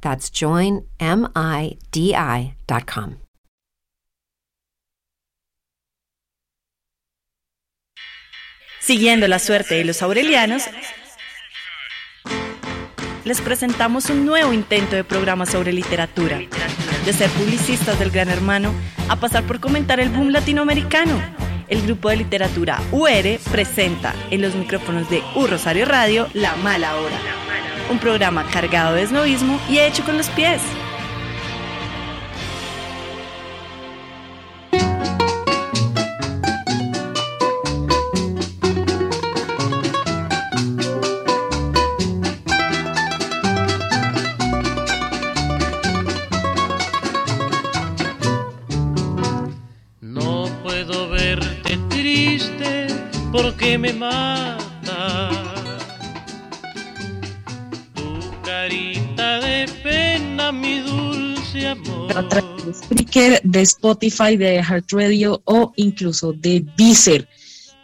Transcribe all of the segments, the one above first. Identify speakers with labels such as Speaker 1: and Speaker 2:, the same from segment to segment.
Speaker 1: That's joinmidi.com.
Speaker 2: Siguiendo la suerte de los aurelianos, les presentamos un nuevo intento de programa sobre literatura. De ser publicistas del Gran Hermano a pasar por comentar el boom latinoamericano. El grupo de literatura UR presenta en los micrófonos de U Rosario Radio La Mala Hora. Un programa cargado de esnovismo y hecho con los pies.
Speaker 3: No puedo verte triste porque me mata. Mi dulce amor.
Speaker 4: a través de Spreaker, de Spotify, de iHeartRadio o incluso de Deezer.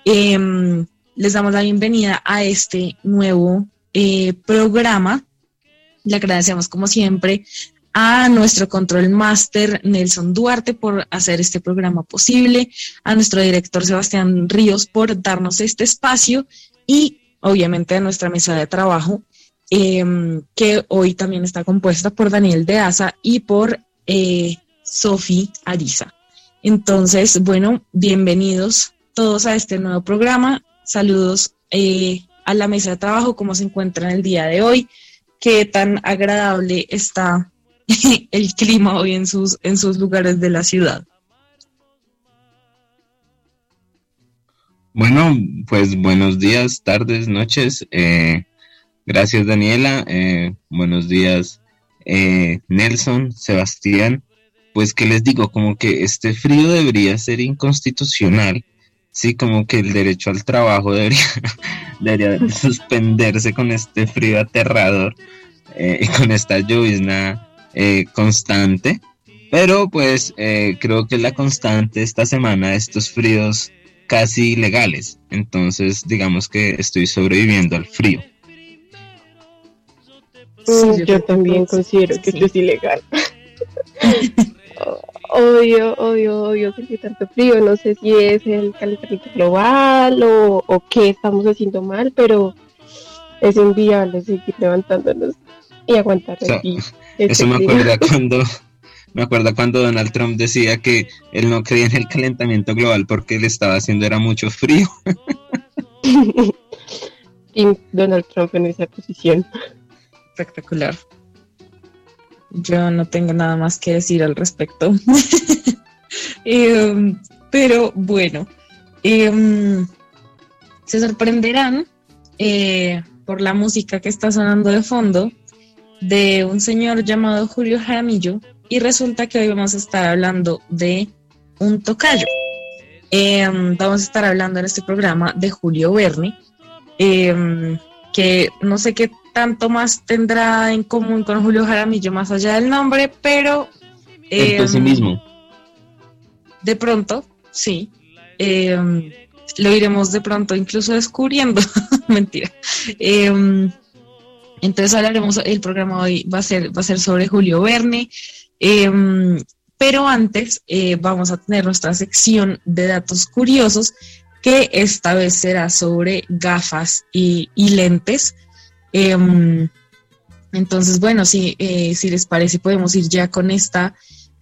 Speaker 4: Em, les damos la bienvenida a este nuevo eh, programa. Le agradecemos como siempre a nuestro control master Nelson Duarte por hacer este programa posible, a nuestro director Sebastián Ríos por darnos este espacio y obviamente a nuestra mesa de trabajo em, que hoy también está compuesta por Daniel de Asa y por eh, Sofi Ariza. Entonces, bueno, bienvenidos todos a este nuevo programa. Saludos eh, a la mesa de trabajo, cómo se encuentran el día de hoy, qué tan agradable está el clima hoy en sus, en sus lugares de la ciudad.
Speaker 5: Bueno, pues buenos días, tardes, noches. Eh, gracias Daniela. Eh, buenos días eh, Nelson, Sebastián. Pues que les digo, como que este frío debería ser inconstitucional. Sí, como que el derecho al trabajo debería, debería suspenderse con este frío aterrador eh, y con esta llovizna eh, constante. Pero pues eh, creo que la constante esta semana estos fríos casi ilegales. Entonces digamos que estoy sobreviviendo al frío.
Speaker 6: Mm, yo también considero que
Speaker 4: sí.
Speaker 6: esto es ilegal. odio, odio, odio sentir tanto frío. No sé si es el calentamiento global o, o qué estamos haciendo mal, pero es inviable seguir levantándonos y aguantar
Speaker 5: Eso-
Speaker 6: aquí. este
Speaker 5: Eso me acuerda cuando me acuerda cuando Donald Trump decía que él no creía en el calentamiento global porque le estaba haciendo era mucho frío.
Speaker 6: Donald Trump en esa posición.
Speaker 4: Espectacular. Yo no tengo nada más que decir al respecto. Em, pero bueno, em, se sorprenderán eh, por la música que está sonando de fondo de un señor llamado Julio Jaramillo y resulta que hoy vamos a estar hablando de un tocayo. Em, vamos a estar hablando en este programa de Julio Verne, que no sé qué tanto más tendrá en común con Julio Jaramillo más allá del nombre, pero
Speaker 5: El
Speaker 4: em,
Speaker 5: pesimismo.
Speaker 4: de pronto, sí. em, lo iremos de pronto incluso descubriendo. Mentira. Em, entonces hablaremos, el programa hoy va a ser, va a ser sobre Julio Verne. Em, pero antes eh, vamos a tener nuestra sección de datos curiosos, que esta vez será sobre gafas y, y lentes. Em, entonces, bueno, si, eh, si les parece, podemos ir ya con esta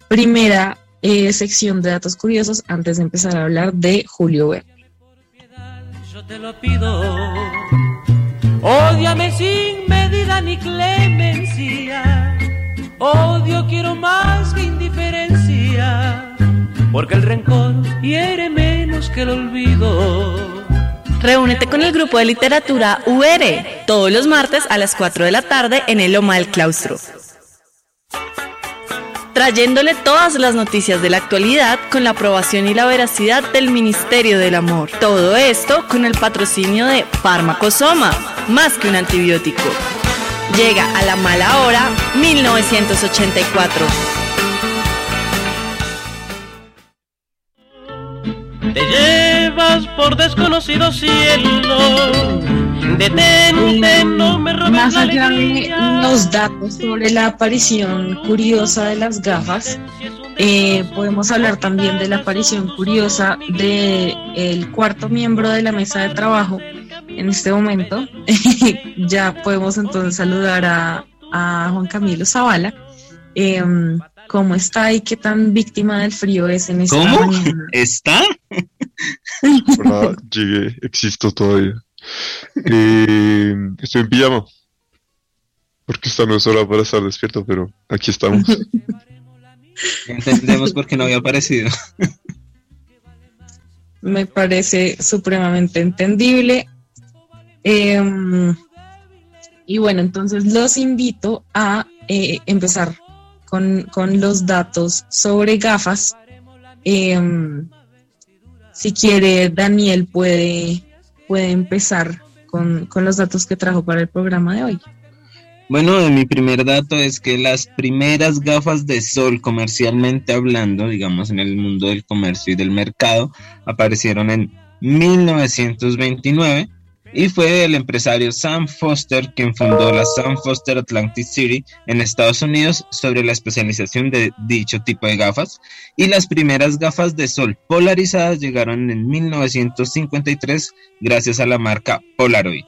Speaker 4: primera eh, sección de datos curiosos antes de empezar a hablar de Julio Verne.
Speaker 3: Yo te lo pido. Ódiame sin medida ni clemencia. Odio quiero más que indiferencia. Porque el rencor hiere menos que el olvido.
Speaker 2: Reúnete con el grupo de literatura UR todos los martes a las 4 de la tarde en el Loma del Claustro. Trayéndole todas las noticias de la actualidad con la aprobación y la veracidad del Ministerio del Amor. Todo esto con el patrocinio de Farmacosoma, más que un antibiótico. Llega a la mala hora 1984.
Speaker 3: Te por desconocido cielo. Detente, no me robes
Speaker 4: Más allá de los datos sobre la aparición curiosa de las gafas, eh, podemos hablar también de la aparición curiosa del el cuarto miembro de la mesa de trabajo en este momento. ya podemos entonces saludar a, a Juan Camilo Zavala. Em, ¿Cómo está y qué tan víctima del frío es en esta
Speaker 5: ¿Cómo?
Speaker 4: mañana?
Speaker 5: ¿Está?
Speaker 7: Hola, llegué, existo todavía. Eh, estoy en pijama. Porque esta no es hora para estar despierto, pero aquí estamos.
Speaker 5: Entendemos por qué no había aparecido.
Speaker 4: me parece supremamente entendible. Em, y bueno, entonces los invito a eh, empezar con, con los datos sobre gafas. Em, si quiere, Daniel puede, puede empezar con, con los datos que trajo para el programa de hoy.
Speaker 5: Bueno, mi primer dato es que las primeras gafas de sol comercialmente hablando, digamos en el mundo del comercio y del mercado, aparecieron en 1929 y fue el empresario Sam Foster quien fundó la Sam Foster Atlantic City en Estados Unidos sobre la especialización de dicho tipo de gafas y las primeras gafas de sol polarizadas llegaron en 1953 gracias a la marca Polaroid.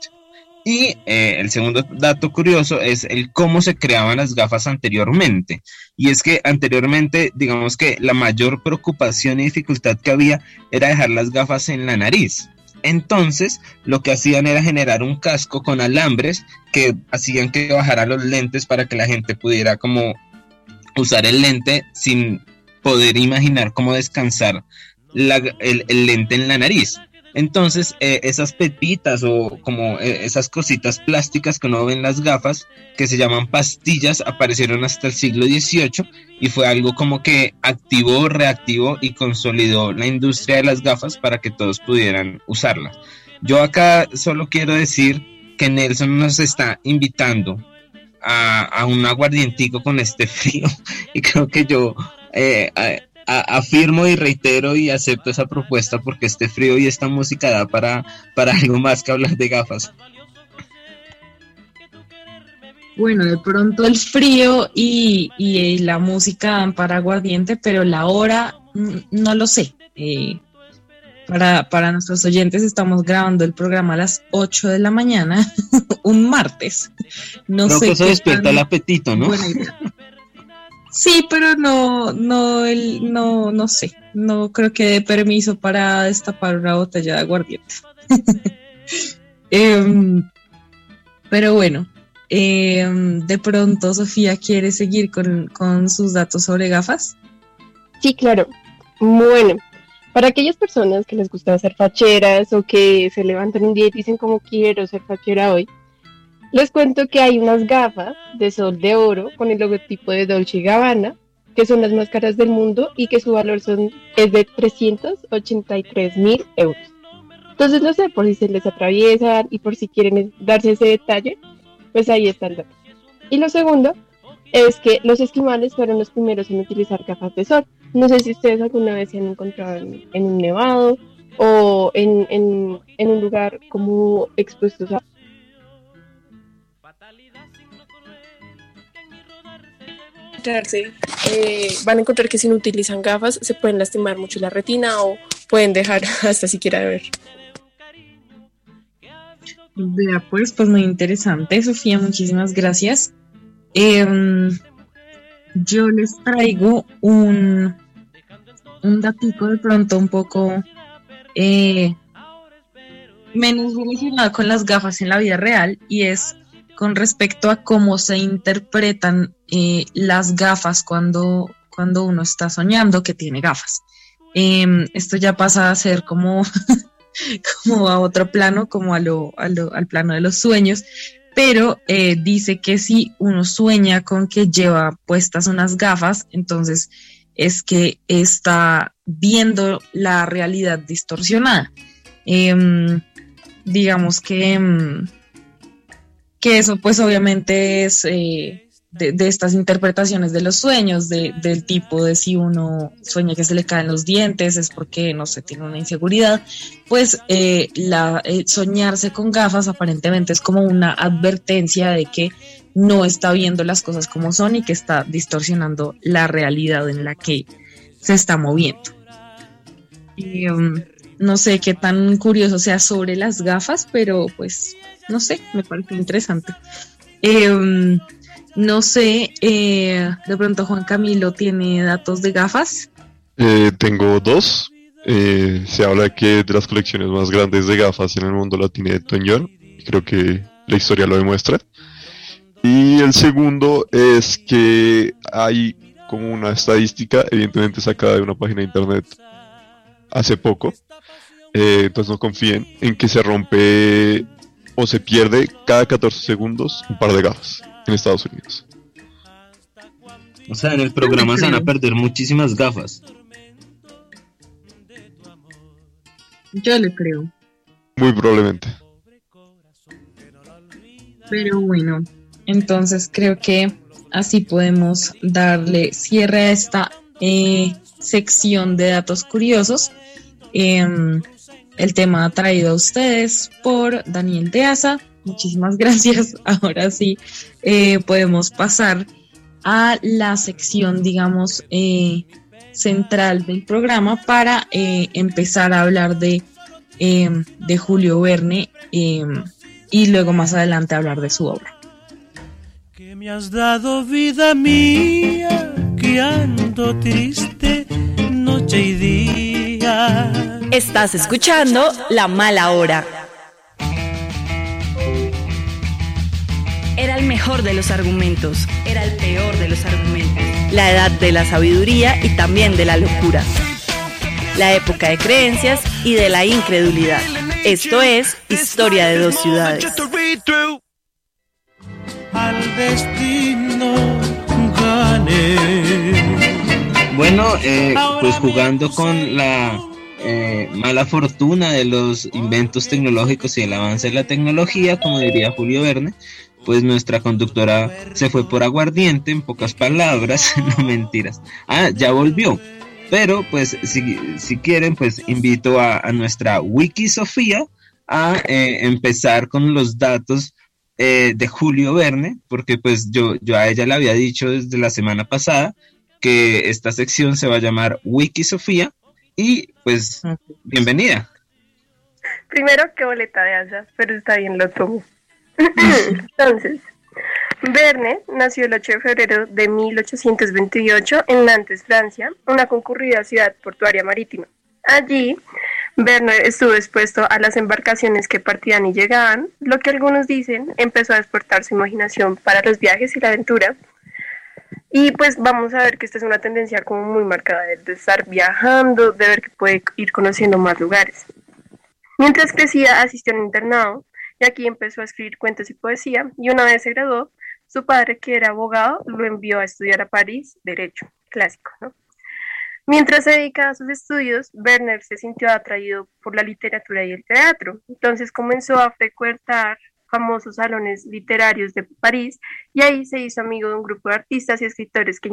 Speaker 5: Y eh, el segundo dato curioso es el cómo se creaban las gafas anteriormente. Y es que anteriormente, digamos que la mayor preocupación y dificultad que había era dejar las gafas en la nariz. Entonces, lo que hacían era generar un casco con alambres que hacían que bajara los lentes para que la gente pudiera como usar el lente sin poder imaginar cómo descansar el lente en la nariz. Entonces, eh, esas pepitas o como eh, esas cositas plásticas que uno ve en las gafas, que se llaman pastillas, aparecieron hasta el siglo XVIII y fue algo como que activó, reactivó y consolidó la industria de las gafas para que todos pudieran usarlas. Yo acá solo quiero decir que Nelson nos está invitando a, un aguardientico con este frío y creo que yo eh, afirmo y reitero y acepto esa propuesta porque este frío y esta música da para, para algo más que hablar de gafas.
Speaker 4: Bueno, de pronto el frío y, y la música dan para aguardiente, pero la hora mm, no lo sé. Eh, para, para nuestros oyentes estamos grabando el programa a las 8 de la mañana, un martes. No
Speaker 5: creo
Speaker 4: sé
Speaker 5: que eso despierta el apetito, ¿no?
Speaker 4: buena idea. Sí, pero no, no, el, no, no sé. No creo que dé permiso para destapar una botella de aguardiente. Em, pero bueno, em, de pronto Sofía quiere seguir con, con sus datos sobre gafas.
Speaker 6: Sí, claro. Bueno, para aquellas personas que les gusta ser facheras o que se levantan un día y dicen como quiero ser fachera hoy, les cuento que hay unas gafas de sol de oro con el logotipo de Dolce Gabbana, que son las más caras del mundo y que su valor es de 383 mil euros. Entonces, no sé, por si se les atraviesan y por si quieren darse ese detalle, pues ahí está el. Y lo segundo es que los esquimales fueron los primeros en utilizar gafas de sol. No sé si ustedes alguna vez se han encontrado en, en un nevado o en un lugar como expuestos a...
Speaker 8: eh, van a encontrar que si no utilizan gafas se pueden lastimar mucho la retina o pueden dejar hasta siquiera de ver.
Speaker 4: Vea, pues, pues muy interesante, Sofía, muchísimas gracias. Em, yo les traigo un, un datico de pronto un poco eh, menos relacionado con las gafas en la vida real y es con respecto a cómo se interpretan eh, las gafas cuando, cuando uno está soñando que tiene gafas. Em, esto ya pasa a ser como, como a otro plano, como a al plano de los sueños, pero eh, dice que si uno sueña con que lleva puestas unas gafas, entonces es que está viendo la realidad distorsionada. Em, digamos que, em, que eso pues obviamente es eh, de, estas interpretaciones de los sueños, del tipo de si uno sueña que se le caen los dientes es porque, no sé, tiene una inseguridad, pues eh, la, soñarse con gafas aparentemente es como una advertencia de que no está viendo las cosas como son y que está distorsionando la realidad en la que se está moviendo. Um, no sé qué tan curioso sea sobre las gafas, pero pues no sé, me parece interesante. Um, no sé, eh, de pronto Juan Camilo tiene datos de gafas.
Speaker 7: Eh, tengo dos. Eh, se habla que de las colecciones más grandes de gafas en el mundo la tiene Toñón. Creo que la historia lo demuestra. Y el segundo es que hay como una estadística, evidentemente sacada de una página de internet hace poco. Entonces no confíen en que se rompe o se pierde cada 14 segundos un par de gafas en Estados Unidos.
Speaker 5: O sea, en el programa se van a perder muchísimas gafas.
Speaker 4: Yo le creo.
Speaker 7: Muy probablemente.
Speaker 4: Pero bueno, entonces creo que así podemos darle cierre a esta eh, sección de datos curiosos. Em, el tema traído a ustedes por Daniel Deaza. Muchísimas gracias. Ahora sí eh, podemos pasar a la sección, digamos, eh, central del programa para eh, empezar a hablar de, em, de Julio Verne em, y luego más adelante hablar de su obra.
Speaker 3: Que me has dado vida mía, que ando triste noche y día.
Speaker 2: Estás escuchando La Mala Hora. Era el mejor de los argumentos, era el peor de los argumentos. La edad de la sabiduría y también de la locura. La época de creencias y de la incredulidad. Esto es Historia de dos ciudades.
Speaker 5: Bueno, eh, pues jugando con la eh, mala fortuna de los inventos tecnológicos y el avance de la tecnología, como diría Julio Verne, pues nuestra conductora se fue por aguardiente, en pocas palabras, no mentiras. Ah, ya volvió. Pero pues si, quieren, pues invito a, nuestra Wiki Sofía a eh, empezar con los datos eh, de Julio Verne, porque pues yo, yo a ella le había dicho desde la semana pasada que esta sección se va a llamar Wiki Sofía y pues bienvenida.
Speaker 6: Primero, qué boleta de allá, pero está bien, lo tomo. Entonces, Verne nació el 8 de febrero de 1828 en Nantes, Francia, una concurrida ciudad portuaria marítima. Allí, Verne estuvo expuesto a las embarcaciones que partían y llegaban, lo que algunos dicen empezó a despertar su imaginación para los viajes y la aventura. Y pues vamos a ver que esta es una tendencia como muy marcada de estar viajando, de ver que puede ir conociendo más lugares. Mientras crecía, asistió a un internado y aquí empezó a escribir cuentos y poesía y una vez se graduó, su padre, que era abogado, lo envió a estudiar a París Derecho, clásico, ¿no? Mientras se dedicaba a sus estudios, Werner se sintió atraído por la literatura y el teatro, entonces comenzó a frecuentar famosos salones literarios de París y ahí se hizo amigo de un grupo de artistas y escritores que,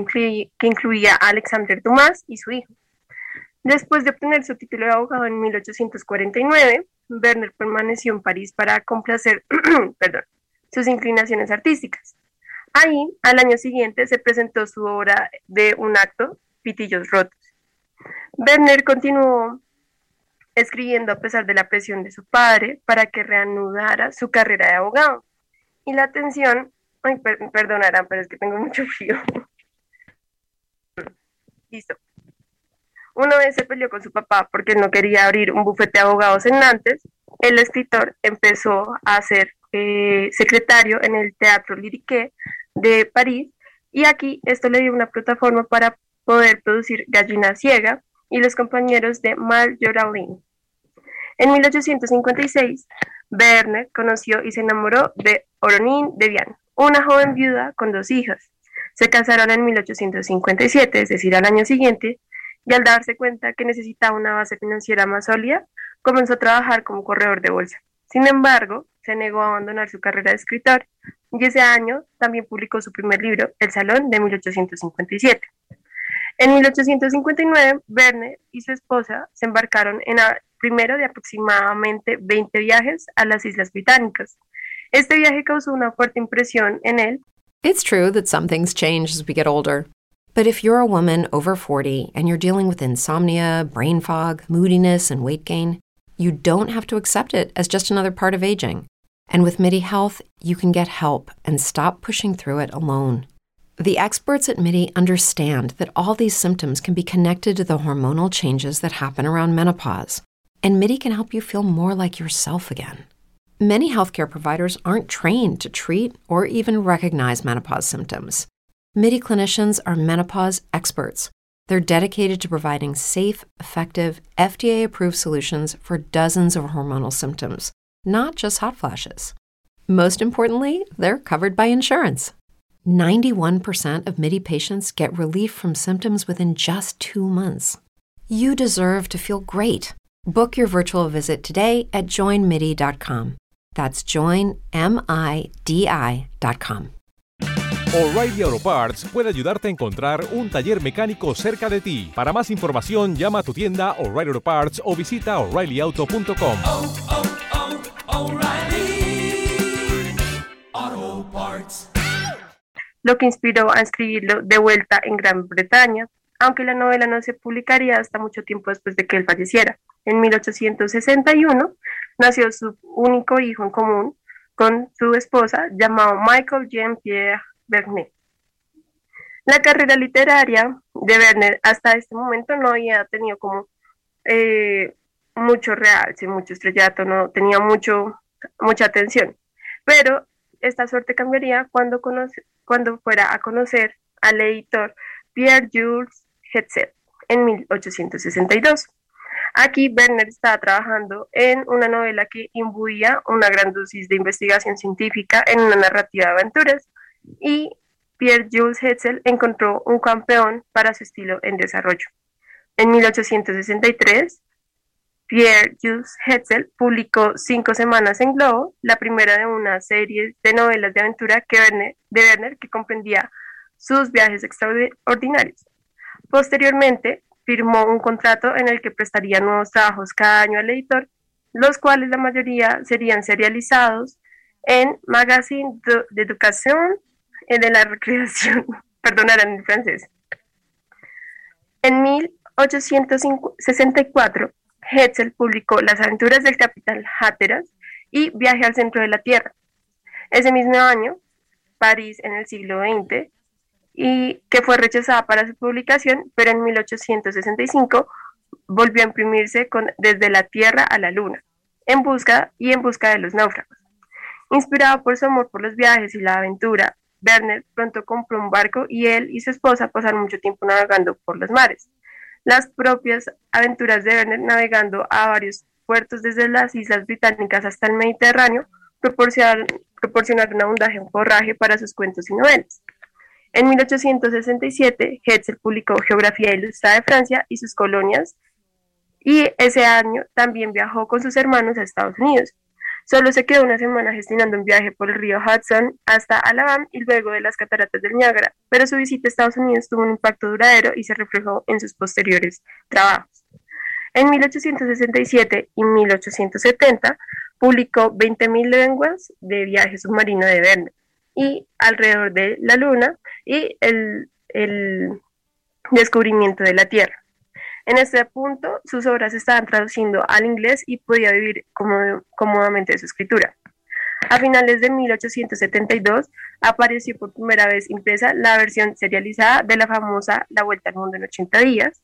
Speaker 6: incluía a Alexander Dumas y su hijo. Después de obtener su título de abogado en 1849, Werner permaneció en París para complacer perdón, sus inclinaciones artísticas. Ahí, al año siguiente, se presentó su obra de un acto, Pitillos Rotos. Werner continuó escribiendo a pesar de la presión de su padre para que reanudara su carrera de abogado. Y la atención, ay, perdonarán, pero es que tengo mucho frío. Listo. Una vez se peleó con su papá porque no quería abrir un bufete de abogados en Nantes. El escritor empezó a ser eh, secretario en el Teatro Lyrique de París y aquí esto le dio una plataforma para poder producir Gallina Ciega y los compañeros de Marjolaine. En 1856, Werner conoció y se enamoró de Oronin de Vian, una joven viuda con dos hijas. Se casaron en 1857, es decir, al año siguiente, y al darse cuenta que necesitaba una base financiera más sólida, comenzó a trabajar como corredor de bolsa. Sin embargo, se negó a abandonar su carrera de escritor y ese año también publicó su primer libro, El Salón, de 1857. En 1859, Werner y su esposa se embarcaron en el primero de aproximadamente 20 viajes a las Islas Británicas. Este viaje causó una fuerte impresión en él.
Speaker 1: It's true that some things change as we get older. But if you're a woman over 40 and you're dealing with insomnia, brain fog, moodiness, and weight gain, you don't have to accept it as just another part of aging. And with MIDI Health, you can get help and stop pushing through it alone. The experts at MIDI understand that all these symptoms can be connected to the hormonal changes that happen around menopause, and MIDI can help you feel more like yourself again. Many healthcare providers aren't trained to treat or even recognize menopause symptoms. MIDI clinicians are menopause experts. They're dedicated to providing safe, effective, FDA approved solutions for dozens of hormonal symptoms, not just hot flashes. Most importantly, they're covered by insurance. 91% of MIDI patients get relief from symptoms within just two months. You deserve to feel great. Book your virtual visit today at joinmidi.com. That's joinmidi.com.
Speaker 9: O'Reilly Auto Parts puede ayudarte a encontrar un taller mecánico cerca de ti. Para más información, llama a tu tienda O'Reilly Auto Parts o visita oreillyauto.com.
Speaker 3: Oh, oh, oh, O'Reilly Auto Parts.
Speaker 6: Lo que inspiró a escribirlo de vuelta en Gran Bretaña, aunque la novela no se publicaría hasta mucho tiempo después de que él falleciera. En 1861 nació su único hijo en común con su esposa, llamado Michael Jean-Pierre Vernet. La carrera literaria de Werner hasta este momento no había tenido como eh, mucho realce, mucho estrellato, no tenía mucho, mucha atención. Pero esta suerte cambiaría cuando, fuera a conocer al editor Pierre Jules Hetzel en 1862. Aquí Werner estaba trabajando en una novela que imbuía una gran dosis de investigación científica en una narrativa de aventuras y Pierre Jules Hetzel encontró un campeón para su estilo en desarrollo. En 1863, Pierre Jules Hetzel publicó Cinco Semanas en Globo, la primera de una serie de novelas de aventura que de Werner que comprendía sus viajes extraordinarios. Posteriormente, firmó un contrato en el que prestaría nuevos trabajos cada año al editor, los cuales la mayoría serían serializados en Magazine d'Education y de la Recreación, perdonarán en francés. En 1864, Hetzel publicó Las aventuras del capitán Hatteras y Viaje al centro de la Tierra. Ese mismo año, París en el siglo XX, y que fue rechazada para su publicación, pero en 1865 volvió a imprimirse con Desde la Tierra a la Luna, en busca y en busca de los náufragos. Inspirado por su amor por los viajes y la aventura, Werner pronto compró un barco y él y su esposa pasaron mucho tiempo navegando por los mares. Las propias aventuras de Werner navegando a varios puertos desde las islas británicas hasta el Mediterráneo proporcionaron, proporcionaron abundaje en forraje para sus cuentos y novelas. En 1867, Hetzel publicó Geografía Ilustrada de Francia y sus colonias, y ese año también viajó con sus hermanos a Estados Unidos. Solo se quedó una semana gestionando un viaje por el río Hudson hasta Alabama y luego de las cataratas del Niágara, pero su visita a Estados Unidos tuvo un impacto duradero y se reflejó en sus posteriores trabajos. En 1867 y 1870 publicó 20.000 lenguas de viaje submarino de Verne y alrededor de la Luna y el, el descubrimiento de la Tierra. En este punto, sus obras estaban traduciendo al inglés y podía vivir cómodamente de su escritura. A finales de 1872 apareció por primera vez impresa la versión serializada de la famosa La Vuelta al Mundo en 80 días.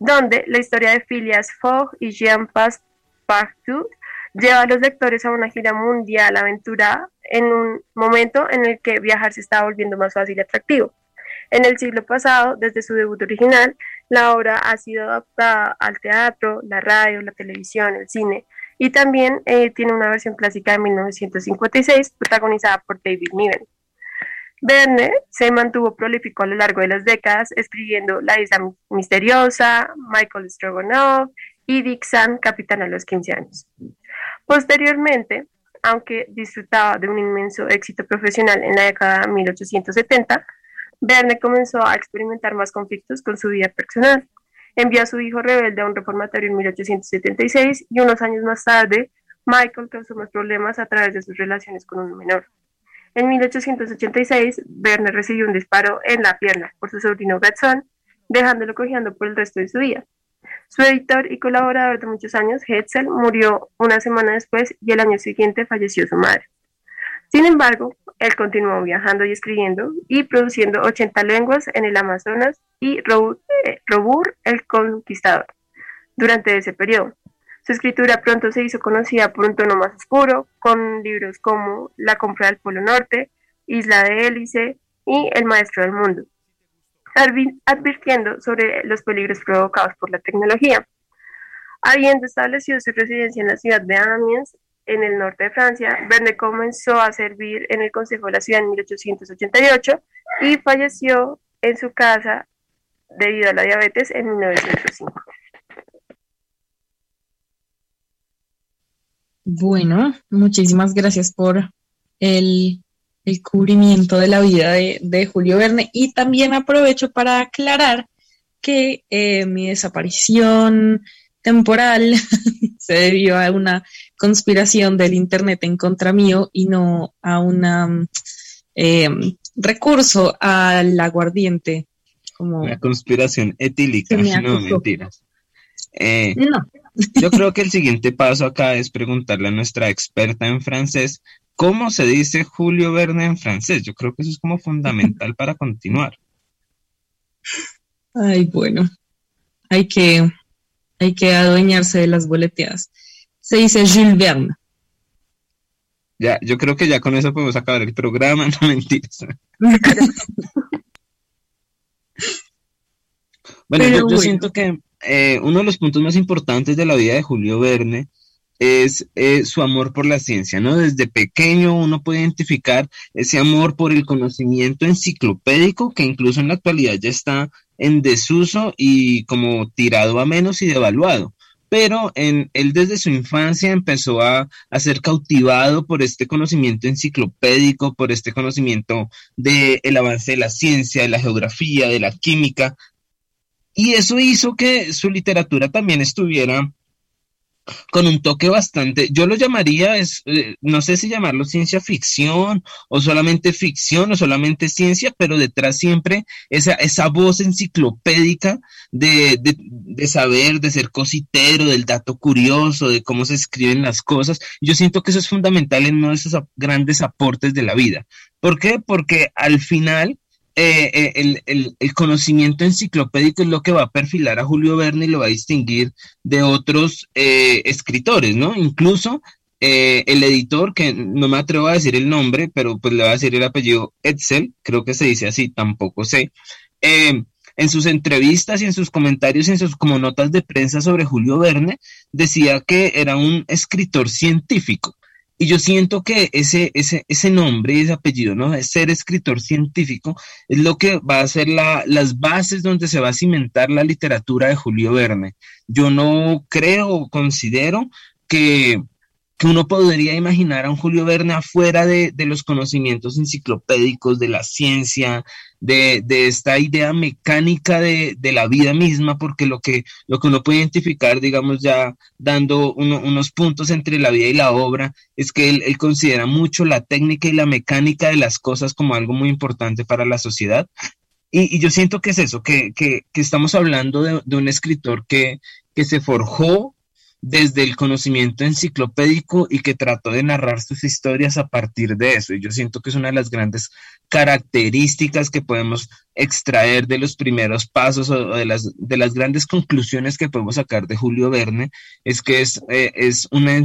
Speaker 6: donde la historia de Phileas Fogg y Jean Passepartout lleva a los lectores a una gira mundial aventura en un momento en el que viajar se estaba volviendo más fácil y atractivo. En el siglo pasado, desde su debut original, la obra ha sido adaptada al teatro, la radio, la televisión, el cine, y también eh, tiene una versión clásica de 1956 protagonizada por David Niven. Verne se mantuvo prolífico a lo largo de las décadas escribiendo La isla misteriosa, Michael Strogonoff y Dick Sand, capitán a los 15 años. Posteriormente, aunque disfrutaba de un inmenso éxito profesional en la década de 1870, Verne comenzó a experimentar más conflictos con su vida personal. Envió a su hijo rebelde a un reformatorio en 1876 y unos años más tarde, Michael causó más problemas a través de sus relaciones con un menor. En 1886, Verne recibió un disparo en la pierna por su sobrino Gatzón, dejándolo cojeando por el resto de su vida. Su editor y colaborador de muchos años, Hetzel, murió una semana después y el año siguiente falleció su madre. Sin embargo, él continuó viajando y escribiendo y produciendo 80 lenguas en el Amazonas y eh, Robur el Conquistador durante ese periodo. Su escritura pronto se hizo conocida por un tono más oscuro, con libros como La compra del Polo Norte, Isla de Hélice y El Maestro del Mundo, advirtiendo sobre los peligros provocados por la tecnología. Habiendo establecido su residencia en la ciudad de Amiens, en el norte de Francia, Verne comenzó a servir en el Consejo de la Ciudad en 1888 y falleció en su casa debido a la diabetes en 1905.
Speaker 4: Bueno, muchísimas gracias por el, cubrimiento de la vida de, Julio Verne y también aprovecho para aclarar que eh, mi desaparición temporal se debió a una conspiración del Internet en contra mío y no a un em, recurso al aguardiente. Como
Speaker 5: una conspiración etílica, no mentiras. Eh, no. Yo creo que el siguiente paso acá es preguntarle a nuestra experta en francés cómo se dice Julio Verne en francés. Yo creo que eso es como fundamental para continuar.
Speaker 4: Ay, bueno, hay que, hay que adueñarse de las boleteadas. Se dice Jules Verne.
Speaker 5: Ya, yo creo que ya con eso podemos acabar el programa, no mentiras. bueno, yo, siento que eh, uno de los puntos más importantes de la vida de Julio Verne es eh, su amor por la ciencia, ¿no? Desde pequeño uno puede identificar ese amor por el conocimiento enciclopédico que incluso en la actualidad ya está en desuso y como tirado a menos y devaluado. Pero en, él desde su infancia empezó a, ser cautivado por este conocimiento enciclopédico, por este conocimiento del el avance de la ciencia, de la geografía, de la química, y eso hizo que su literatura también estuviera con un toque bastante, yo lo llamaría, es, eh, no sé si llamarlo ciencia ficción o solamente ficción o solamente ciencia, pero detrás siempre esa, esa voz enciclopédica de, de, de, saber, de ser cositero, del dato curioso, de cómo se escriben las cosas. Yo siento que eso es fundamental en uno de esos grandes aportes de la vida. ¿Por qué? Porque al final eh, eh, el, conocimiento enciclopédico es lo que va a perfilar a Julio Verne y lo va a distinguir de otros eh, escritores, ¿no? Incluso el editor, que no me atrevo a decir el nombre, pero pues le va a decir el apellido Edsel, creo que se dice así, tampoco sé. en sus entrevistas y en sus comentarios y en sus como notas de prensa sobre Julio Verne, decía que era un escritor científico. Y yo siento que ese, ese, ese nombre y ese apellido, ¿no? Ser escritor científico, es lo que va a ser la, las bases donde se va a cimentar la literatura de Julio Verne. Yo no creo o considero que, que uno podría imaginar a un Julio Verne afuera de, de los conocimientos enciclopédicos, de la ciencia, de, de esta idea mecánica de, de, la vida misma, porque lo que, lo que uno puede identificar, digamos, ya dando unos puntos entre la vida y la obra, es que él, él, considera mucho la técnica y la mecánica de las cosas como algo muy importante para la sociedad. Y, y yo siento que es eso, que, que, que estamos hablando de un escritor que, que se forjó desde el conocimiento enciclopédico y que trató de narrar sus historias a partir de eso. Y yo siento que es una de las grandes características que podemos extraer de los primeros pasos o de las, de las grandes conclusiones que podemos sacar de Julio Verne, es que es, eh, es una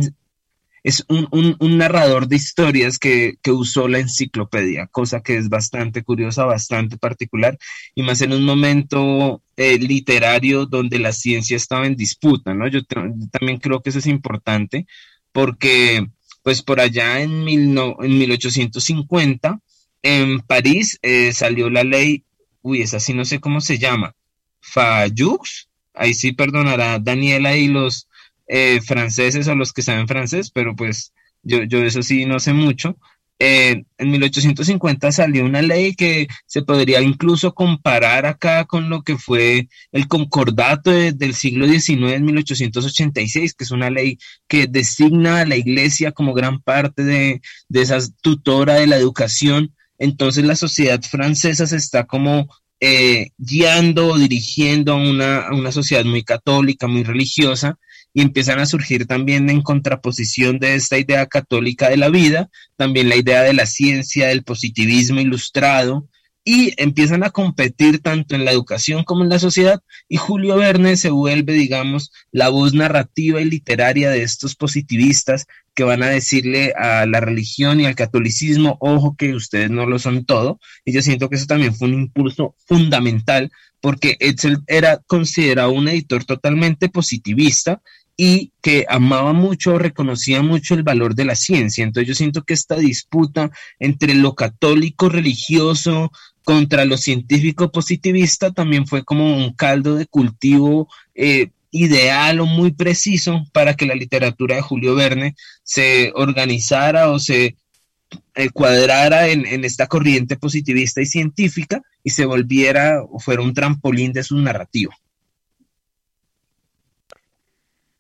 Speaker 5: es un, un, narrador de historias que, que, usó la enciclopedia, cosa que es bastante curiosa, bastante particular, y más en un momento eh, literario donde la ciencia estaba en disputa, ¿no? Yo, también creo que eso es importante porque, pues por allá en, mil no, en 1850, en París eh, salió la ley, uy, esa sí no sé cómo se llama, Fayux, ahí sí perdonará Daniela y los eh, franceses o los que saben francés, pero pues yo, yo eso sí no sé mucho. Eh, en 1850 salió una ley que se podría incluso comparar acá con lo que fue el concordato del siglo XIX en 1886, que es una ley que designa a la iglesia como gran parte de, de esa tutora de la educación. Entonces la sociedad francesa se está como eh, guiando o dirigiendo a una, a una sociedad muy católica, muy religiosa, y empiezan a surgir también en contraposición de esta idea católica de la vida, también la idea de la ciencia, del positivismo ilustrado, y empiezan a competir tanto en la educación como en la sociedad, y Julio Verne se vuelve, digamos, la voz narrativa y literaria de estos positivistas que van a decirle a la religión y al catolicismo, ojo que ustedes no lo son todo, y yo siento que eso también fue un impulso fundamental porque Edsel era considerado un editor totalmente positivista y que amaba mucho, reconocía mucho el valor de la ciencia. Entonces yo siento que esta disputa entre lo católico religioso contra lo científico positivista también fue como un caldo de cultivo eh, ideal o muy preciso para que la literatura de Julio Verne se organizara o se eh, cuadrara en, esta corriente positivista y científica y se volviera o fuera un trampolín de su narrativa